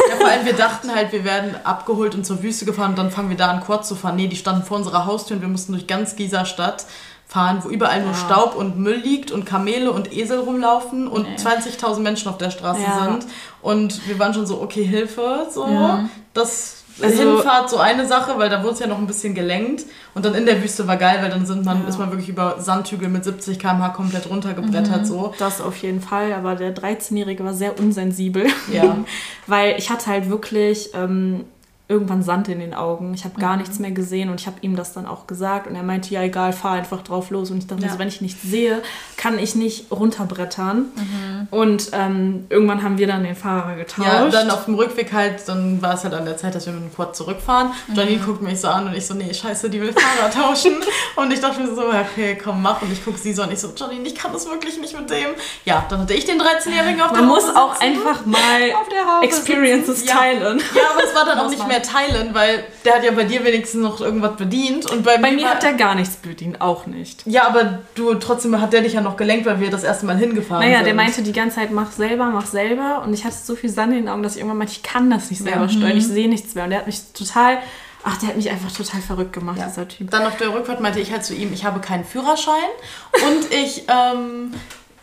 Ja, vor allem, wir dachten halt, wir werden abgeholt und zur Wüste gefahren und dann fangen wir da an, Quad zu fahren. Nee, die standen vor unserer Haustür und wir mussten durch ganz Gießerstadt fahren, wo überall nur Staub und Müll liegt und Kamele und Esel rumlaufen und 20.000 Menschen auf der Straße Ja. sind. Und wir waren schon so, okay, Hilfe, so. Das Also- Hinfahrt so eine Sache, weil da wurde es ja noch ein bisschen gelenkt. Und dann in der Wüste war geil, weil dann sind man, ist man wirklich über Sandhügel mit 70 km/h komplett runtergebrettert, so. Das auf jeden Fall, aber der 13-Jährige war sehr unsensibel. Ja. Weil ich hatte halt wirklich ähm, irgendwann Sand in den Augen. Ich habe gar nichts mehr gesehen und ich habe ihm das dann auch gesagt und er meinte, ja egal, fahr einfach drauf los. Und ich dachte, Ja. mir so, wenn ich nichts sehe, kann ich nicht runterbrettern. Und ähm, irgendwann haben wir dann den Fahrer getauscht. Ja, dann auf dem Rückweg halt, dann war es halt an der Zeit, dass wir mit dem Quad zurückfahren. Janine guckt mich so an und ich so, nee, scheiße, die will Fahrer tauschen. und ich dachte mir so, okay, komm, mach. Und ich gucke sie so an, ich so, Janine, ich kann das wirklich nicht mit dem. Ja, dann hatte ich den 13-Jährigen auf der Man muss Haube auch sitzen. einfach mal Auf der Haube Experiences Ja. teilen. Ja, aber es war dann auch nicht man. Mehr teilen, weil der hat ja bei dir wenigstens noch irgendwas bedient. Und bei, Bei mir, mir hat er gar nichts bedient, auch nicht. Ja, aber du, trotzdem hat der dich ja noch gelenkt, weil wir das erste Mal hingefahren Naja, sind. der meinte die ganze Zeit, mach selber, mach selber. Und ich hatte so viel Sand in den Augen, dass ich irgendwann meinte, ich kann das nicht selber Ja. steuern, ich sehe nichts mehr. Und der hat mich total, ach, der hat mich einfach total verrückt gemacht, Ja. dieser Typ. Dann auf der Rückfahrt meinte ich halt zu ihm, ich habe keinen Führerschein und ich ähm,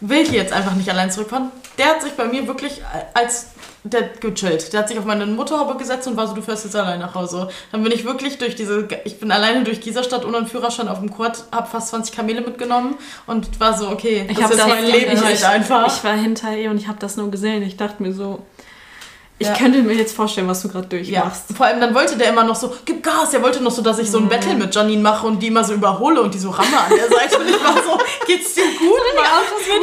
will hier jetzt einfach nicht allein zurückfahren. Der hat sich bei mir wirklich als der gechillt. Der hat sich auf meine Motorhaube gesetzt und war so, du fährst jetzt allein nach Hause. Dann bin ich wirklich durch diese, ich bin alleine durch Gieserstadt ohne einen Führerschein auf dem Quad, hab fast 20 Kamele mitgenommen und war so, okay, Ich das ist das mein Leben halt einfach. Ich war hinter ihr und ich habe das nur gesehen. Ich dachte mir so, ich Ja. könnte mir jetzt vorstellen, was du gerade ja, durchmachst. vor allem dann wollte der immer noch so, gib Gas, der wollte noch so, dass ich so ein Battle mit Janine mache und die immer so überhole und die so ramme an der Seite und ich war so, geht's dir gut, Mann?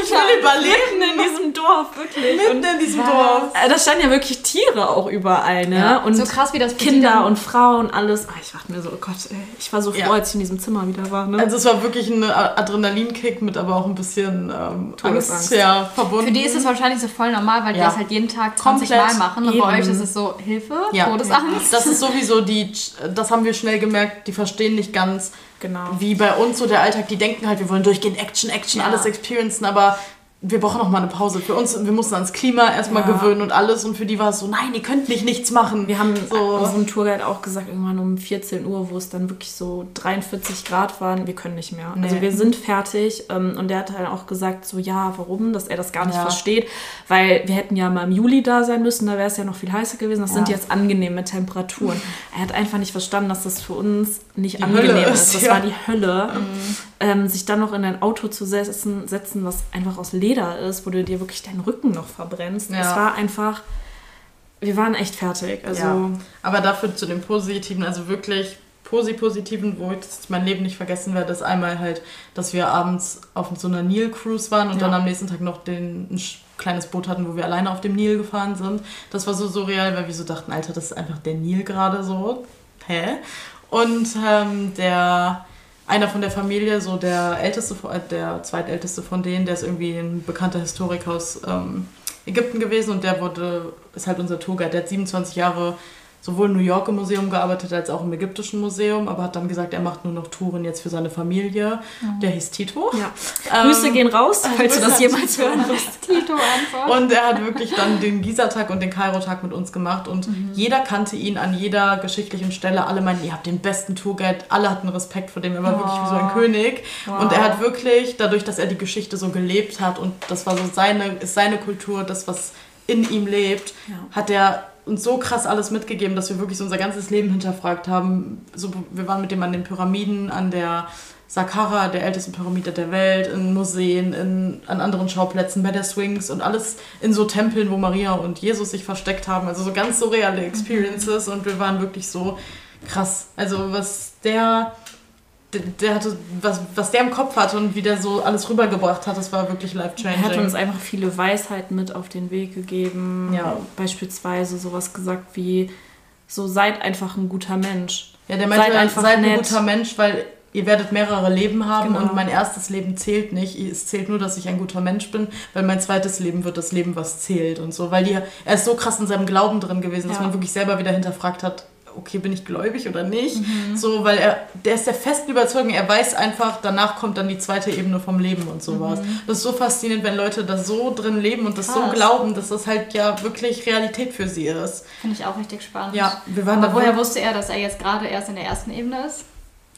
Ich will überleben. Mitten in diesem Dorf, wirklich. Mitten in diesem Dorf. Äh, Da standen ja wirklich Tiere auch überall, ne? Ja. Und So krass, wie das Kinder und Frauen, alles. Ah, ich dachte mir so, oh Gott, ey, ich war so froh, Ja. als ich in diesem Zimmer wieder war, ne? Also es war wirklich ein Adrenalinkick mit aber auch ein bisschen ähm, Todesangst. Angst ja, verbunden. Für die ist es wahrscheinlich so voll normal, weil die Ja. das halt jeden Tag 20 Komplett. Mal machen. Und bei Eben. euch ist es so Hilfe, ja. Todesangst. Das ist sowieso die, das haben wir schnell gemerkt, die verstehen nicht ganz, genau. wie bei uns so der Alltag, die denken halt, wir wollen durchgehend Action, Action, Ja. alles experiencen, aber wir brauchen noch mal eine Pause. Für uns, wir mussten ans Klima erstmal Ja. gewöhnen und alles und für die war es so, nein, ihr könnt nicht nichts machen. Wir haben so, unserem Tourguide auch gesagt, irgendwann um 14 Uhr, wo es dann wirklich so 43 Grad waren, wir können nicht mehr. Also Nee. wir sind fertig. ähm, Und der hat halt auch gesagt, so ja, warum, dass er das gar nicht Ja. versteht. Weil wir hätten ja mal im Juli da sein müssen, da wäre es ja noch viel heißer gewesen. Das sind Ja. jetzt angenehme Temperaturen. Er hat einfach nicht verstanden, dass das für uns nicht Die angenehm ist. ist, Das war die Hölle. Ähm, sich dann noch in ein Auto zu setzen, setzen, was einfach aus Leder ist, wo du dir wirklich deinen Rücken noch verbrennst. Ja. Es war einfach, wir waren echt fertig. Also Ja. Aber dafür zu dem Positiven, also wirklich posi Positiven, wo ich mein Leben nicht vergessen werde, ist einmal halt, dass wir abends auf so einer Nil-Cruise waren und Ja. dann am nächsten Tag noch den, ein kleines Boot hatten, wo wir alleine auf dem Nil gefahren sind. Das war so surreal, weil wir so dachten, Alter, das ist einfach der Nil gerade so. Hä? Und ähm, der einer von der Familie, so der älteste, äh, der zweitälteste von denen, der ist irgendwie ein bekannter Historiker aus ähm, Ägypten gewesen und der wurde, ist halt unser Tourguide, der hat 27 Jahre sowohl im New Yorker Museum gearbeitet als auch im ägyptischen Museum, aber hat dann gesagt, er macht nur noch Touren jetzt für seine Familie. Mhm. Der hieß Tito. Ja. Ähm, Grüße gehen raus, falls du das jemals hören wirst. Tito einfach. Und er hat wirklich dann den Giza-Tag und den Kairo-Tag mit uns gemacht und mhm. jeder kannte ihn an jeder geschichtlichen Stelle. Alle meinten, ihr habt den besten Tourguide. Alle hatten Respekt vor dem. Er war oh. wirklich wie so ein König. Wow. Und er hat wirklich, dadurch, dass er die Geschichte so gelebt hat und das war so seine, ist seine Kultur, das, was in ihm lebt, ja. hat er uns so krass alles mitgegeben, dass wir wirklich so unser ganzes Leben hinterfragt haben. So, wir waren mit dem an den Pyramiden, an der Saqqara, der ältesten Pyramide der Welt, in Museen, in, an anderen Schauplätzen, bei der Swings und alles in so Tempeln, wo Maria und Jesus sich versteckt haben. Also so ganz surreale Experiences und wir waren wirklich so krass. Also was der der, der, hatte, was, was der im Kopf hatte und wie der so alles rübergebracht hat, das war wirklich life-changing. Er hat uns einfach viele Weisheiten mit auf den Weg gegeben. Ja. Beispielsweise sowas gesagt wie, so seid einfach ein guter Mensch. Ja, der meinte, seid einfach seid ein guter Mensch, weil ihr werdet mehrere Leben haben genau. und mein erstes Leben zählt nicht. Es zählt nur, dass ich ein guter Mensch bin, weil mein zweites Leben wird das Leben, was zählt und so. Weil die, er ist so krass in seinem Glauben drin gewesen, dass ja. man wirklich selber wieder hinterfragt hat, okay, bin ich gläubig oder nicht? Mhm. So, weil er, der ist der festen Überzeugung, er weiß einfach, danach kommt dann die zweite Ebene vom Leben und sowas. Mhm. Das ist so faszinierend, wenn Leute da so drin leben und das Krass. so glauben, dass das halt ja wirklich Realität für sie ist. Finde ich auch richtig spannend. Ja, wir waren Aber woher wusste er, dass er jetzt gerade erst in der ersten Ebene ist?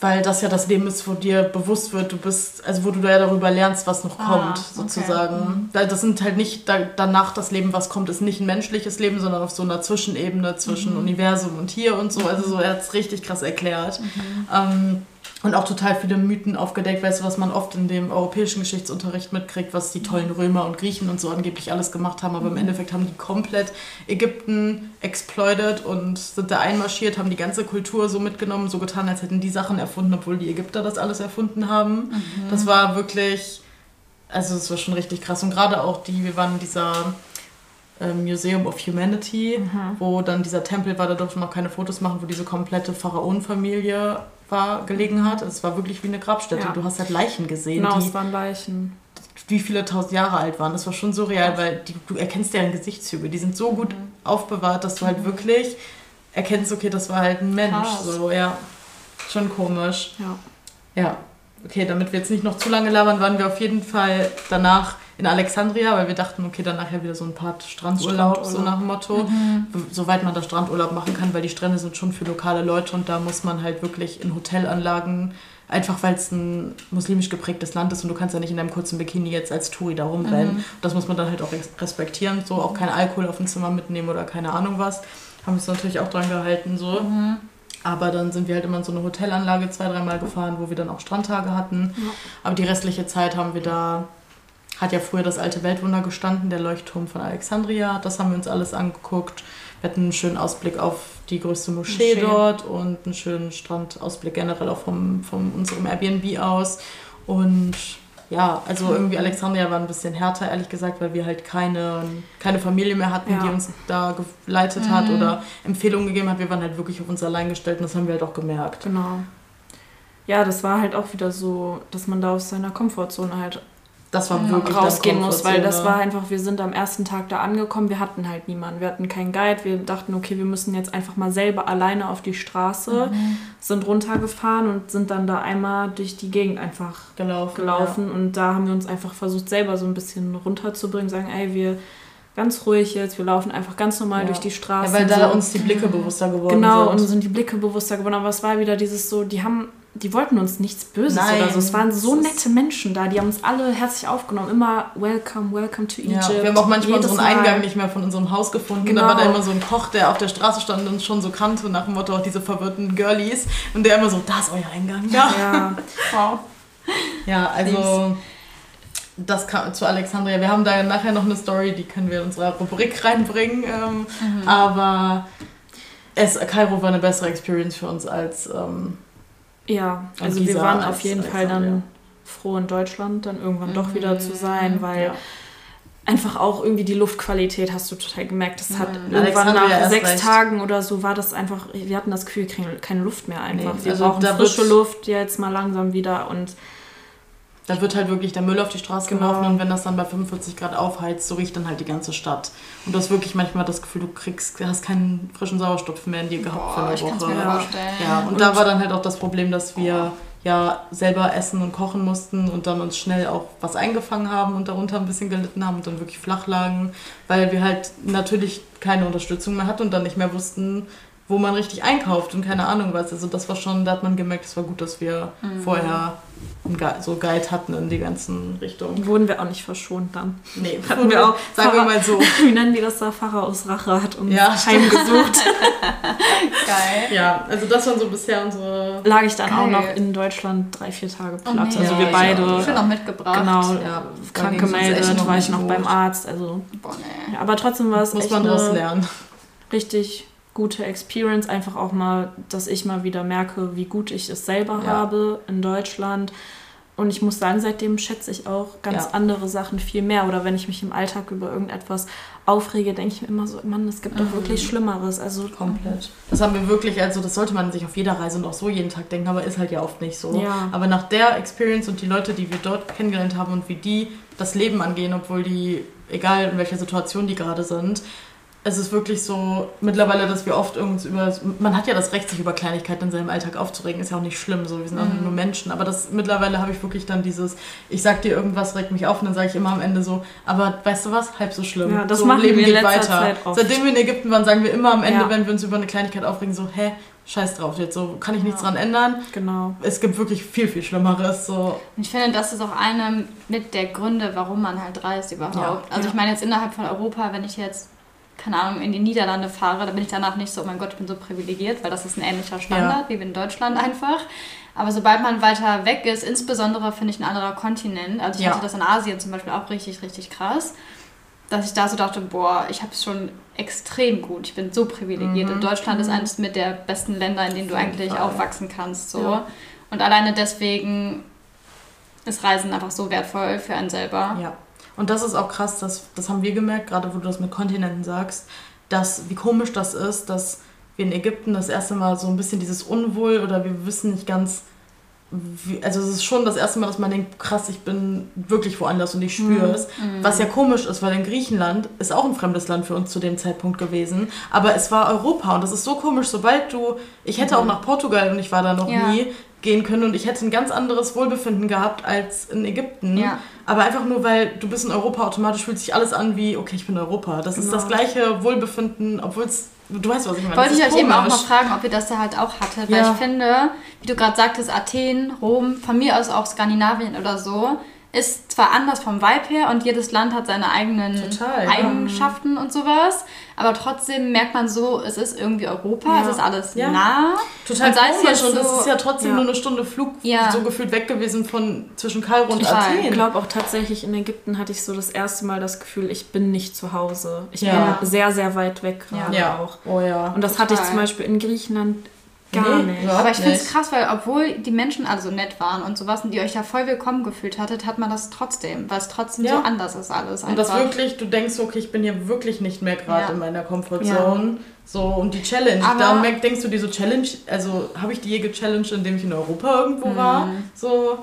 Weil das ja das Leben ist, wo dir bewusst wird, du bist, also wo du ja darüber lernst, was noch ah, kommt, sozusagen. Okay. Mhm. Das sind halt nicht da, danach das Leben, was kommt, ist nicht ein menschliches Leben, sondern auf so einer Zwischenebene zwischen mhm. Universum und hier und so. Also so, er hat es richtig krass erklärt. Mhm. Ähm, und auch total viele Mythen aufgedeckt, weißt du, was man oft in dem europäischen Geschichtsunterricht mitkriegt, was die tollen Römer und Griechen und so angeblich alles gemacht haben, aber im mhm. Endeffekt haben die komplett Ägypten exploited und sind da einmarschiert, haben die ganze Kultur so mitgenommen, so getan, als hätten die Sachen erfunden, obwohl die Ägypter das alles erfunden haben. Mhm. Das war wirklich, also es war schon richtig krass und gerade auch die, wir waren in dieser ähm, Museum of Humanity, mhm. wo dann dieser Tempel war, da durfte man keine Fotos machen, wo diese komplette Pharaonenfamilie war, gelegen hat. Es war wirklich wie eine Grabstätte. Ja. Du hast halt Leichen gesehen. Genau, die, es waren Leichen. Wie viele tausend Jahre alt waren. Das war schon surreal, weil die, du erkennst deren Gesichtszüge. Die sind so gut mhm. aufbewahrt, dass du halt mhm. wirklich erkennst, okay, das war halt ein Mensch. Krass. So, ja. Schon komisch. Ja. Ja. Okay, damit wir jetzt nicht noch zu lange labern, waren wir auf jeden Fall danach in Alexandria, weil wir dachten, okay, dann nachher wieder so ein paar Strandurlaub, Strandurlaub. so nach dem Motto. Mhm. Soweit man da Strandurlaub machen kann, weil die Strände sind schon für lokale Leute und da muss man halt wirklich in Hotelanlagen, einfach weil es ein muslimisch geprägtes Land ist und du kannst ja nicht in deinem kurzen Bikini jetzt als Touri da rumrennen. Mhm. Das muss man dann halt auch respektieren, so auch kein Alkohol auf dem Zimmer mitnehmen oder keine Ahnung was. Haben wir uns natürlich auch dran gehalten, so. Mhm. Aber dann sind wir halt immer in so eine Hotelanlage zwei, dreimal gefahren, wo wir dann auch Strandtage hatten. Ja. Aber die restliche Zeit haben wir da hat ja früher das alte Weltwunder gestanden, der Leuchtturm von Alexandria. Das haben wir uns alles angeguckt. Wir hatten einen schönen Ausblick auf die größte Moschee, Moschee. dort und einen schönen Strandausblick generell auch vom, von unserem Airbnb aus. Und ja, also irgendwie Alexandria war ein bisschen härter, ehrlich gesagt, weil wir halt keine, keine Familie mehr hatten, ja. die uns da geleitet mhm. hat oder Empfehlungen gegeben hat. Wir waren halt wirklich auf uns allein gestellt und das haben wir halt auch gemerkt. Genau. Ja, das war halt auch wieder so, dass man da aus seiner Komfortzone halt das war wirklich rausgehen muss, weil das war einfach, wir sind am ersten Tag da angekommen, wir hatten halt niemanden, wir hatten keinen Guide, wir dachten, okay, wir müssen jetzt einfach mal selber alleine auf die Straße, mhm. sind runtergefahren und sind dann da einmal durch die Gegend einfach gelaufen, gelaufen ja. und da haben wir uns einfach versucht, selber so ein bisschen runterzubringen, sagen, ey, wir ganz ruhig jetzt, wir laufen einfach ganz normal ja. durch die Straße. Ja, weil da so. uns die Blicke bewusster geworden genau, sind. Genau, und sind die Blicke bewusster geworden, aber es war wieder dieses so, die haben die wollten uns nichts Böses Nein, oder so. Es waren so nette Menschen da, die haben uns alle herzlich aufgenommen. Immer welcome, welcome to Egypt. Ja, wir haben auch manchmal unseren Mal. Eingang nicht mehr von unserem Haus gefunden. Genau. Da war da immer so ein Koch, der auf der Straße stand und uns schon so kannte, nach dem Motto auch diese verwirrten Girlies. Und der immer so, da ist euer Eingang. Ja, ja. wow. ja also das kam zu Alexandria. Wir haben da nachher noch eine Story, die können wir in unsere Rubrik reinbringen. Ähm, mhm. Aber es, Kairo war eine bessere Experience für uns als... Ähm, ja, also wir waren auf jeden Fall dann froh in Deutschland dann irgendwann mhm. doch wieder zu sein, weil ja. einfach auch irgendwie die Luftqualität hast du total gemerkt. Das hat mhm. irgendwann nach sechs recht. Tagen oder so war das einfach, wir hatten das Gefühl, wir kriegen keine Luft mehr einfach. Nee, wir also brauchen frische Luft jetzt mal langsam wieder und Da wird halt wirklich der Müll auf die Straße genau. geworfen und wenn das dann bei 45 Grad aufheizt, so riecht dann halt die ganze Stadt. Und du hast wirklich manchmal das Gefühl, du kriegst, hast keinen frischen Sauerstoff mehr in dir gehabt Boah, für eine Woche. Mir vorstellen. Ja, und, und da war dann halt auch das Problem, dass wir ja selber essen und kochen mussten und dann uns schnell auch was eingefangen haben und darunter ein bisschen gelitten haben und dann wirklich flach lagen, weil wir halt natürlich keine Unterstützung mehr hatten und dann nicht mehr wussten, wo man richtig einkauft und keine Ahnung was. Also das war schon, da hat man gemerkt, es war gut, dass wir mhm. vorher so Guide hatten in die ganzen Richtungen. Wurden wir auch nicht verschont dann. Nee, hatten wir auch, sagen Pfarrer, wir mal so. Wie nennen die das da? Pfarrer aus Rache hat uns ja, heimgesucht. Geil. Ja, also das waren so bisher unsere... Lag ich dann Geil. auch noch in Deutschland drei, vier Tage platt. Oh, nee. Also ja, wir beide... Ich bin auch mitgebracht. Genau, ja, krank gemeldet, war ich noch gut. beim Arzt. Also, Boah, nee. ja, aber trotzdem war es Muss man daraus lernen. Richtig gute Experience, einfach auch mal, dass ich mal wieder merke, wie gut ich es selber ja. habe in Deutschland. Und ich muss sagen, seitdem schätze ich auch ganz ja. andere Sachen viel mehr. Oder wenn ich mich im Alltag über irgendetwas aufrege, denke ich mir immer so, Mann, es gibt doch mhm. wirklich Schlimmeres. Also komplett. Das haben wir wirklich, also das sollte man sich auf jeder Reise und auch so jeden Tag denken, aber ist halt ja oft nicht so. Ja. Aber nach der Experience und die Leute, die wir dort kennengelernt haben und wie die das Leben angehen, obwohl die, egal in welcher Situation die gerade sind, es ist wirklich so mittlerweile, dass wir oft irgendwie über. Man hat ja das Recht, sich über Kleinigkeiten in seinem Alltag aufzuregen, ist ja auch nicht schlimm, so wir sind auch mhm. nur Menschen. Aber das mittlerweile habe ich wirklich dann dieses, ich sag dir irgendwas, regt mich auf und dann sage ich immer am Ende so, aber weißt du was, halb so schlimm. Ja, das so, machen Leben wir geht weiter. Zeit oft. Seitdem wir in Ägypten waren, sagen wir immer am Ende, ja. wenn wir uns über eine Kleinigkeit aufregen, so, hä, scheiß drauf jetzt, so kann ich nichts ja. dran ändern. Genau. Es gibt wirklich viel, viel Schlimmeres. So. Ich finde, das ist auch einer mit der Gründe, warum man halt reist überhaupt. Ja. Also ich meine jetzt innerhalb von Europa, wenn ich jetzt keine Ahnung, in die Niederlande fahre, da bin ich danach nicht so, oh mein Gott, ich bin so privilegiert, weil das ist ein ähnlicher Standard, ja. wie in Deutschland einfach. Aber sobald man weiter weg ist, insbesondere finde ich ein anderer Kontinent, also ich ja. hatte das in Asien zum Beispiel auch richtig, richtig krass, dass ich da so dachte, boah, ich habe es schon extrem gut, ich bin so privilegiert. Mhm. Und Deutschland mhm. ist eines mit der besten Länder, in denen du eigentlich Fall. aufwachsen kannst. So. Ja. Und alleine deswegen ist Reisen einfach so wertvoll für einen selber. Ja. Und das ist auch krass, das, das haben wir gemerkt, gerade wo du das mit Kontinenten sagst, dass wie komisch das ist, dass wir in Ägypten das erste Mal so ein bisschen dieses Unwohl oder wir wissen nicht ganz, wie, also es ist schon das erste Mal, dass man denkt, krass, ich bin wirklich woanders und ich spüre mhm. es. Mhm. Was ja komisch ist, weil in Griechenland ist auch ein fremdes Land für uns zu dem Zeitpunkt gewesen, aber es war Europa und das ist so komisch, sobald du, ich hätte mhm. auch nach Portugal und ich war da noch ja. nie, gehen können und ich hätte ein ganz anderes Wohlbefinden gehabt als in Ägypten. Ja. Aber einfach nur, weil du bist in Europa, automatisch fühlt sich alles an wie, okay, ich bin in Europa. Das genau. ist das gleiche Wohlbefinden, obwohl es, du weißt, was ich meine. Wollte ich euch komisch. eben auch mal fragen, ob ihr das da halt auch hattet. Ja. Weil ich finde, wie du gerade sagtest, Athen, Rom, von mir aus auch Skandinavien oder so, ist zwar anders vom Vibe her und jedes Land hat seine eigenen Total, Eigenschaften ja. und sowas, aber trotzdem merkt man so, es ist irgendwie Europa, ja. es ist alles ja. nah. Total und komisch so, und es ist ja trotzdem nur eine Stunde Flug so gefühlt weg gewesen von zwischen Kairo und Athen. Ich glaube auch tatsächlich in Ägypten hatte ich so das erste Mal das Gefühl, ich bin nicht zu Hause. Ich bin sehr, sehr weit weg gerade auch. Oh ja. Und das Total. hatte ich zum Beispiel in Griechenland Gar nee, nicht. Aber ich finde es krass, weil obwohl die Menschen alle so nett waren und sowas und die euch ja voll willkommen gefühlt hattet, hat man das trotzdem, weil es trotzdem ja. so anders ist alles. Einfach. Und das wirklich, du denkst, okay, ich bin hier wirklich nicht mehr gerade ja. in meiner Comfortzone. Ja. So, und die Challenge, Aber da denkst du dir so Challenge, also habe ich die je gechallenged, indem ich in Europa irgendwo mhm. war? So.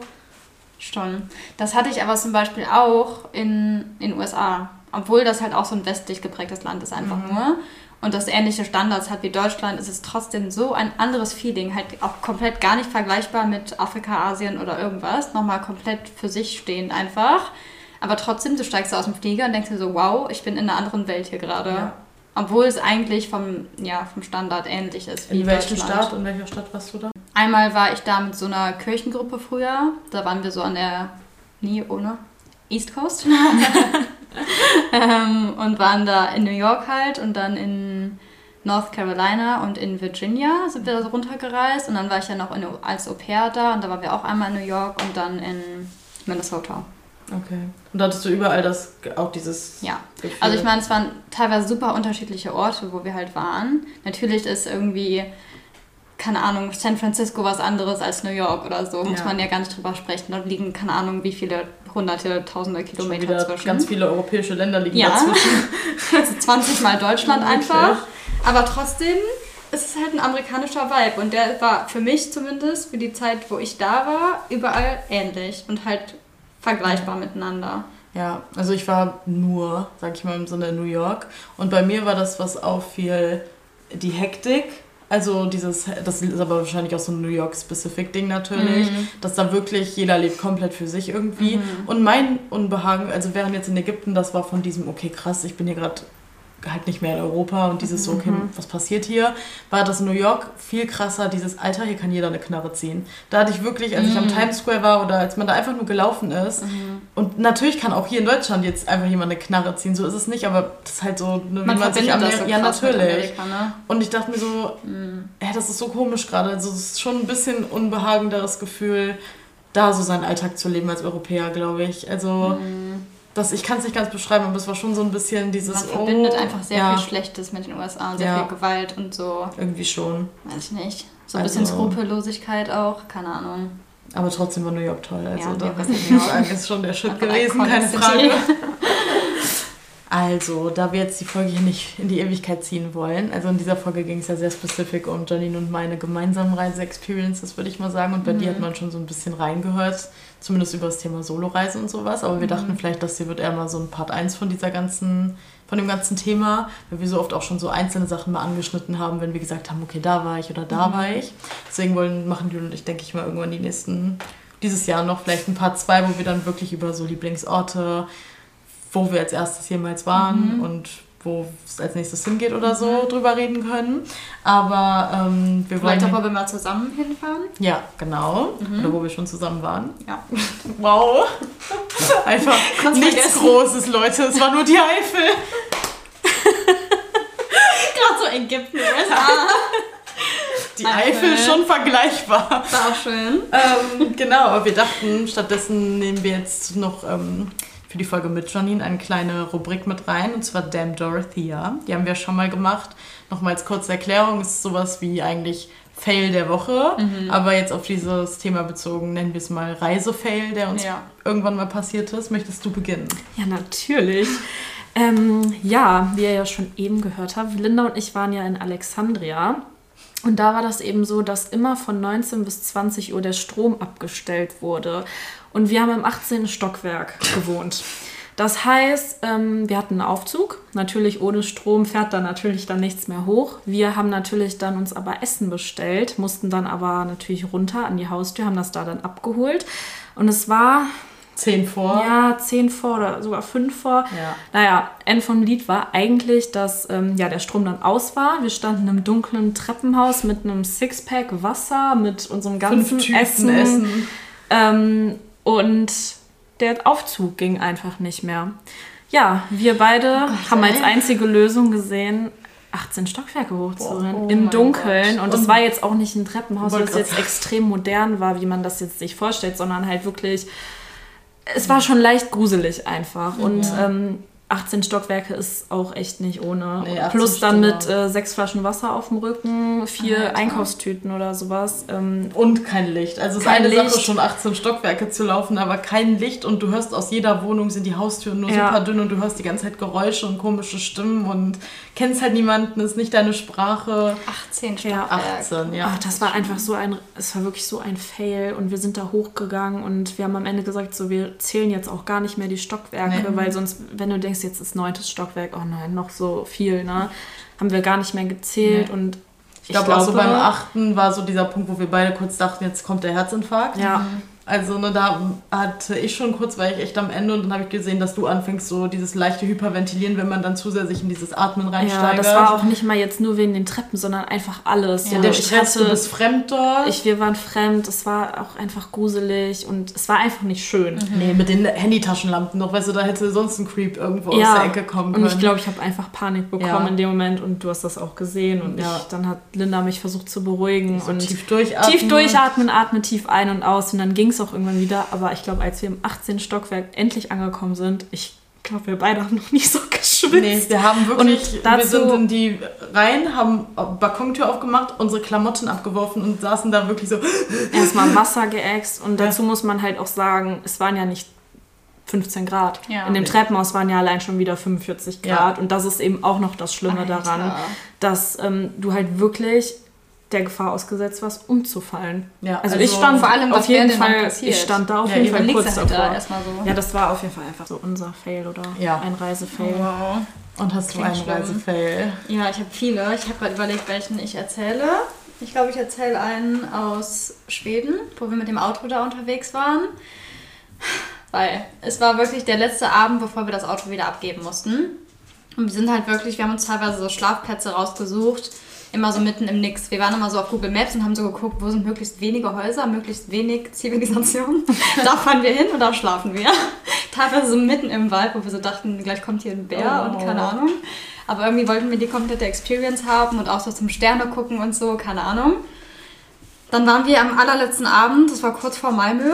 Schon. Das hatte ich aber zum Beispiel auch in den USA. Obwohl das halt auch so ein westlich geprägtes Land ist, einfach mhm. nur und das ähnliche Standards hat wie Deutschland, ist es trotzdem so ein anderes Feeling, halt auch komplett gar nicht vergleichbar mit Afrika, Asien oder irgendwas, nochmal komplett für sich stehend einfach. Aber trotzdem, du steigst aus dem Flieger und denkst dir so, wow, ich bin in einer anderen Welt hier gerade. Ja. Obwohl es eigentlich vom, ja, vom Standard ähnlich ist. in welchem Staat? In welcher Stadt warst du da? Einmal war ich da mit so einer Kirchengruppe früher. Da waren wir so an der, nie ohne, East Coast. ähm, und waren da in New York halt und dann in North Carolina und in Virginia sind wir da runtergereist und dann war ich ja noch in, als Au pair da und da waren wir auch einmal in New York und dann in Minnesota. Okay. Und da hattest du überall das, auch dieses. Ja. Gefühl. Also ich meine, es waren teilweise super unterschiedliche Orte, wo wir halt waren. Natürlich ist irgendwie keine Ahnung, San Francisco was anderes als New York oder so, muss man ja gar nicht drüber sprechen. Dort liegen, keine Ahnung, wie viele hunderte, tausende Kilometer zwischen. Ganz viele europäische Länder liegen ja. dazwischen. also 20 Mal Deutschland einfach. Aber trotzdem ist es halt ein amerikanischer Vibe und der war für mich zumindest, für die Zeit, wo ich da war, überall ähnlich und halt vergleichbar miteinander. Ja, also ich war nur, sag ich mal, im Sinne New York. Und bei mir war das, was auffiel, die Hektik. Also dieses, das ist aber wahrscheinlich auch so ein New York-specific-Ding natürlich, Mhm. dass da wirklich jeder lebt komplett für sich irgendwie. Und mein Unbehagen, also während jetzt in Ägypten, das war von diesem, okay krass, ich bin hier gerade halt nicht mehr in Europa und dieses so, okay, was passiert hier, war das in New York viel krasser, dieses Alter, hier kann jeder eine Knarre ziehen. Da hatte ich wirklich, als ich am Times Square war oder als man da einfach nur gelaufen ist, und natürlich kann auch hier in Deutschland jetzt einfach jemand eine Knarre ziehen, so ist es nicht, aber das ist halt so, ne, Man man sich Amer- so Ja, natürlich. Amerika, ne? Und ich dachte mir so, hä, das ist so komisch gerade. Also es ist schon ein bisschen unbehagenderes Gefühl, da so seinen Alltag zu leben als Europäer, glaube ich. Also das, ich kann es nicht ganz beschreiben, aber es war schon so ein bisschen dieses. Man verbindet oh, einfach sehr ja, viel Schlechtes mit den USA und sehr Ja. viel Gewalt und so, Irgendwie schon. weiß ich nicht. So ein Also- bisschen Skrupellosigkeit auch, keine Ahnung. Aber trotzdem war New York toll. Also Ja, da ist ich nicht sagen, ist schon der Schritt Einfach gewesen, keine. Frage. Also, da wir jetzt die Folge hier nicht in die Ewigkeit ziehen wollen, also in dieser Folge ging es ja sehr spezifisch um Janine und meine gemeinsamen Reise-Experiences, würde ich mal sagen. Und bei dir hat man schon so ein bisschen reingehört, zumindest über das Thema Soloreise und sowas. Aber wir dachten vielleicht, das hier wird eher mal so ein Part 1 von dieser ganzen, von dem ganzen Thema, weil wir so oft auch schon so einzelne Sachen mal angeschnitten haben, wenn wir gesagt haben, okay, da war ich oder da war ich. Deswegen wollen, machen Julia und ich, denke ich mal, irgendwann die nächsten, dieses Jahr noch vielleicht ein Part 2, wo wir dann wirklich über so Lieblingsorte, wo wir als erstes jemals waren und wo es als nächstes hingeht oder so drüber reden können. Aber ähm, wir wollen. Vielleicht auch, wo wir mal zusammen hinfahren. ja, genau. Oder wo wir schon zusammen waren. Ja. Wow. Einfach Kurz nichts vergessen. Großes, Leute. Es war nur die Eifel. Gerade so Ägypten. Die Eifel. Eifel schon vergleichbar. War auch schön. ähm, genau, aber wir dachten, stattdessen nehmen wir jetzt noch ähm, für die Folge mit Janine eine kleine Rubrik mit rein, und zwar Damn Dorothea. Die haben wir schon mal gemacht. Nochmal als kurze Erklärung, es ist sowas wie eigentlich Fail der Woche, aber jetzt auf dieses Thema bezogen, nennen wir es mal Reisefail, der uns Ja. irgendwann mal passiert ist. Möchtest du beginnen? Ja, natürlich. Ähm, ja, wie ihr ja schon eben gehört habt, Linda und ich waren ja in Alexandria. Und da war das eben so, dass immer von 19 bis 20 Uhr der Strom abgestellt wurde. Und wir haben im 18. Stockwerk gewohnt. Das heißt, ähm, wir hatten einen Aufzug. Natürlich ohne Strom fährt da natürlich dann nichts mehr hoch. Wir haben natürlich dann uns aber Essen bestellt, mussten dann aber natürlich runter an die Haustür, haben das da dann abgeholt. Und es war Zehn vor. ja, zehn vor oder sogar fünf vor. Ja. Naja, End vom Lied war eigentlich, dass ähm, ja, der Strom dann aus war. Wir standen im dunklen Treppenhaus mit einem Sixpack Wasser, mit unserem ganzen Essen. Essen. Ähm, und der Aufzug ging einfach nicht mehr. Ja, wir beide haben als einzige Lösung gesehen, 18 Stockwerke hochzurennen, oh im mein Dunkeln. Gott. Und das Und- war jetzt auch nicht ein Treppenhaus, das jetzt extrem modern war, wie man das jetzt sich vorstellt, sondern halt wirklich, es war schon leicht gruselig einfach. Und ähm, 18 Stockwerke ist auch echt nicht ohne. Nee, 18 Plus dann Stück, mit äh, sechs Flaschen Wasser auf dem Rücken, vier Alter. Einkaufstüten oder sowas. Ähm, Und kein Licht. Also es ist eine Sache, Licht. schon 18 Stockwerke zu laufen, aber kein Licht und du hörst aus jeder Wohnung sind die Haustüren nur Ja. super dünn und du hörst die ganze Zeit Geräusche und komische Stimmen und kennst halt niemanden, ist nicht deine Sprache. 18 Ja. Stockwerk. 18, ja. Ach, das war einfach so ein, es war wirklich so ein Fail und wir sind da hochgegangen und wir haben am Ende gesagt, so wir zählen jetzt auch gar nicht mehr die Stockwerke, Nee. weil sonst, wenn du denkst, jetzt ist neuntes Stockwerk, oh nein, noch so viel, ne? Haben wir gar nicht mehr gezählt Nee. und Ich glaube auch so beim achten war so dieser Punkt, wo wir beide kurz dachten, jetzt kommt der Herzinfarkt. Ja, Also ne, da hatte ich schon kurz, war ich echt am Ende und dann habe ich gesehen, dass du anfängst, so dieses leichte Hyperventilieren, wenn man dann zu sehr sich in dieses Atmen ja, reinsteigert. das war auch nicht mal jetzt nur wegen den Treppen, sondern einfach alles. ja, So, der Stress, du hatte- bist fremd dort. Ich, wir waren fremd, es war auch einfach gruselig und es war einfach nicht schön. nee, mit den Handytaschenlampen noch, weißt du, da hätte sonst ein Creep irgendwo aus der Ecke kommen können. Und ich glaube, ich habe einfach Panik bekommen Ja. in dem Moment und du hast das auch gesehen. Und Ja. ich, dann hat Linda mich versucht zu beruhigen so und tief durchatmen. tief durchatmen, atme tief ein und aus. Und dann ging es auch irgendwann wieder. Aber ich glaube, als wir im 18. Stockwerk endlich angekommen sind, ich glaube, wir beide haben noch nicht so geschwitzt. Nee, wir haben wirklich, Und wir dazu- sind in die rein, haben Balkontür aufgemacht, unsere Klamotten abgeworfen und saßen da wirklich so. Erstmal Wasser geäxt. Und dazu muss man halt auch sagen, es waren ja nicht 15 Grad. Ja. In dem Nee. Treppenhaus waren ja allein schon wieder 45 Ja. Grad. Und das ist eben auch noch das Schlimme Alter. daran, dass ähm, du halt wirklich der Gefahr ausgesetzt warst, umzufallen. Ja, also, also ich stand vor allem, auf jeden Fall, ich stand da auf Ja, jeden Fall kurz du halt da davor. erstmal so. Ja, das war auf jeden Fall einfach so unser Fail oder Ja. ein Reisefail. Wow. Und hast du Klingt einen schlimm. Reisefail? Ja, ich habe viele. Ich habe gerade überlegt, welchen ich erzähle. Ich glaube, ich erzähle einen aus Schweden, wo wir mit dem Auto da unterwegs waren. Weil es war wirklich der letzte Abend, bevor wir das Auto wieder abgeben mussten. Und wir sind halt wirklich, wir haben uns teilweise so Schlafplätze rausgesucht, immer so mitten im Nix. Wir waren immer so auf Google Maps und haben so geguckt, wo sind möglichst wenige Häuser, möglichst wenig Zivilisation. da fahren wir hin und da schlafen wir. Teilweise so mitten im Wald, wo wir so dachten, gleich kommt hier ein Bär Oh. und keine Ahnung. Aber irgendwie wollten wir die komplette Experience haben und auch so zum Sterne gucken und so, keine Ahnung. Dann waren wir am allerletzten Abend, das war kurz vor Malmö,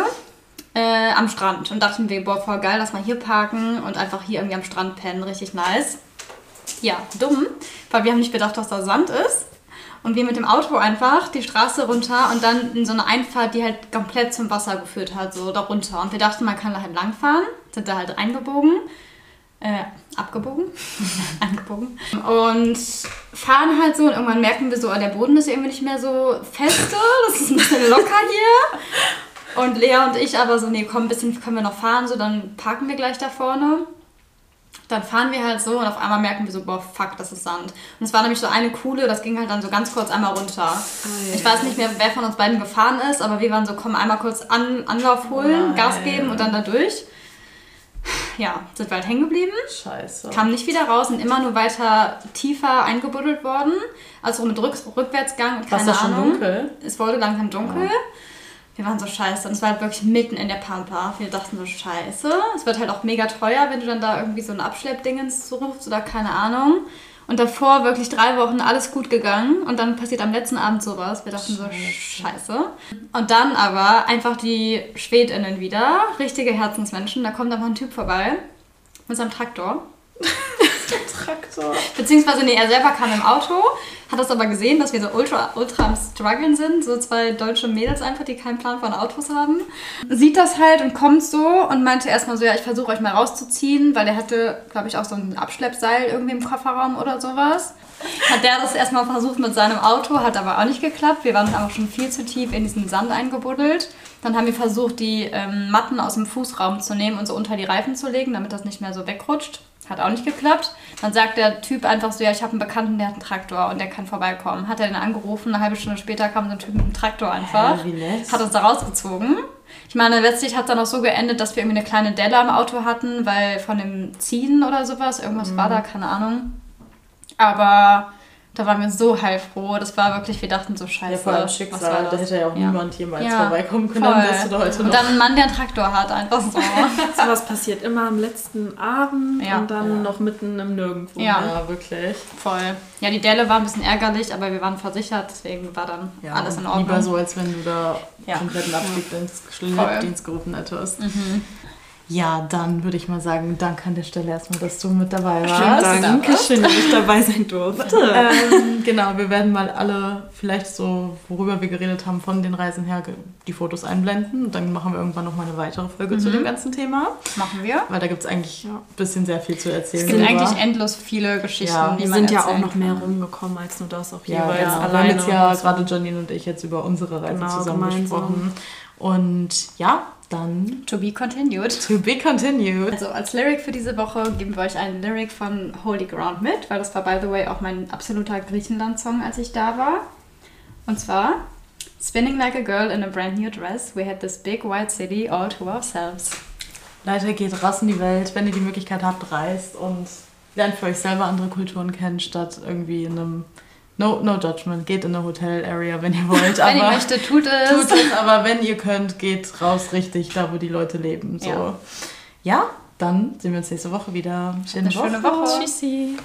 äh, am Strand und dachten wir, boah, voll geil, lass mal hier parken und einfach hier irgendwie am Strand pennen, richtig nice. Ja, dumm, weil wir haben nicht bedacht, dass da Sand ist. Und wir mit dem Auto einfach die Straße runter und dann in so eine Einfahrt, die halt komplett zum Wasser geführt hat, so da runter. Und wir dachten, man kann da halt langfahren, sind da halt eingebogen, äh, abgebogen, eingebogen. Und fahren halt so und irgendwann merken wir so, oh, der Boden ist irgendwie nicht mehr so feste, das ist ein bisschen locker hier. Und Lea und ich aber so, nee, komm, ein bisschen können wir noch fahren, so dann parken wir gleich da vorne. Dann fahren wir halt so und auf einmal merken wir so, boah, fuck, das ist Sand. Und es war nämlich so eine coole, das ging halt dann so ganz kurz einmal runter. Ich weiß nicht mehr, wer von uns beiden gefahren ist, aber wir waren so, komm, einmal kurz an, Anlauf holen, Nein. Gas geben und dann da durch. Ja, sind wir halt hängen geblieben, Scheiße. kamen nicht wieder raus, sind immer nur weiter tiefer eingebuddelt worden. Also mit Rück Rückwärtsgang und keine schon Ahnung. dunkel? Es wurde langsam dunkel. Wir waren so scheiße. Und es war halt wirklich mitten in der Pampa. Wir dachten so, scheiße. Es wird halt auch mega teuer, wenn du dann da irgendwie so ein Abschleppdingens suchst oder keine Ahnung. Und davor wirklich drei Wochen alles gut gegangen. Und dann passiert am letzten Abend sowas. Wir dachten so, scheiße. Und dann aber einfach die SchwedInnen wieder. Richtige Herzensmenschen. Da kommt einfach ein Typ vorbei. Mit seinem Traktor. Traktor. Beziehungsweise, nee, er selber kam im Auto, hat das aber gesehen, dass wir so ultra, ultra am struggeln sind. So zwei deutsche Mädels einfach, die keinen Plan von Autos haben. Sieht das halt und kommt so und meinte erstmal so, ja, ich versuche euch mal rauszuziehen, weil er hatte, glaube ich, auch so ein Abschleppseil irgendwie im Kofferraum oder sowas. Hat der das erstmal versucht mit seinem Auto, hat aber auch nicht geklappt. Wir waren einfach schon viel zu tief in diesen Sand eingebuddelt. Dann haben wir versucht, die ähm, Matten aus dem Fußraum zu nehmen und so unter die Reifen zu legen, damit das nicht mehr so wegrutscht. Hat auch nicht geklappt. Dann sagt der Typ einfach so, ja, ich habe einen Bekannten, der hat einen Traktor und der kann vorbeikommen. Hat er den angerufen, eine halbe Stunde später kam so ein Typ mit einem Traktor einfach. Hä, wie nett. Hat uns da rausgezogen. Ich meine, letztlich hat es dann auch so geendet, dass wir irgendwie eine kleine Delle am Auto hatten, weil von dem Ziehen oder sowas, irgendwas war da, keine Ahnung. Aber da waren wir so heilfroh. Das war wirklich, wir dachten so scheiße. Ja, vor allem was Schicksal. war Da das? hätte ja auch Ja. niemand jemals Ja, vorbeikommen können. voll. Dann wärst du da heute Und noch. dann ein Mann, der einen Traktor hat, einfach so. Sowas passiert immer am letzten Abend Ja. und dann noch mitten im Nirgendwo. Ja. ja, wirklich. Voll. Ja, die Delle war ein bisschen ärgerlich, aber wir waren versichert, deswegen war dann Ja, alles in Ordnung. Lieber so, als wenn du da Ja. kompletten Voll. Mhm. Schleppdienst gerufen hättest. Ja, dann würde ich mal sagen, danke an der Stelle erstmal, dass du mit dabei warst. Schön, danke, schön, dass ich dabei sein durfte. ähm, genau, wir werden mal alle, vielleicht so, worüber wir geredet haben, von den Reisen her die Fotos einblenden. Und dann machen wir irgendwann nochmal eine weitere Folge Mhm. zu dem ganzen Thema. Machen wir. Weil da gibt es eigentlich ein bisschen sehr viel zu erzählen. Es gibt eigentlich endlos viele Geschichten, Ja, Wir sind ja auch noch mehr kann. rumgekommen als nur das auch Ja, jeweils. Wir haben alleine. jetzt ja so. gerade Janine und ich jetzt über unsere Reise Genau, zusammen gemeinsam. gesprochen. Und ja, dann To be continued. to be continued. Also als Lyric für diese Woche geben wir euch einen Lyric von Holy Ground mit, weil das war, by the way, auch mein absoluter Griechenland-Song, als ich da war. Und zwar Spinning like a girl in a brand new dress, we had this big white city all to ourselves. Leute, geht raus in die Welt, wenn ihr die Möglichkeit habt, reist und lernt für euch selber andere Kulturen kennen, statt irgendwie in einem No, no judgment. Geht in eine Hotel-Area, wenn ihr wollt. Wenn ihr möchtet, tut es. tut es, aber wenn ihr könnt, geht raus richtig, da wo die Leute leben. So. Ja. Ja, dann sehen wir uns nächste Woche wieder. Eine schöne Woche. Tschüssi.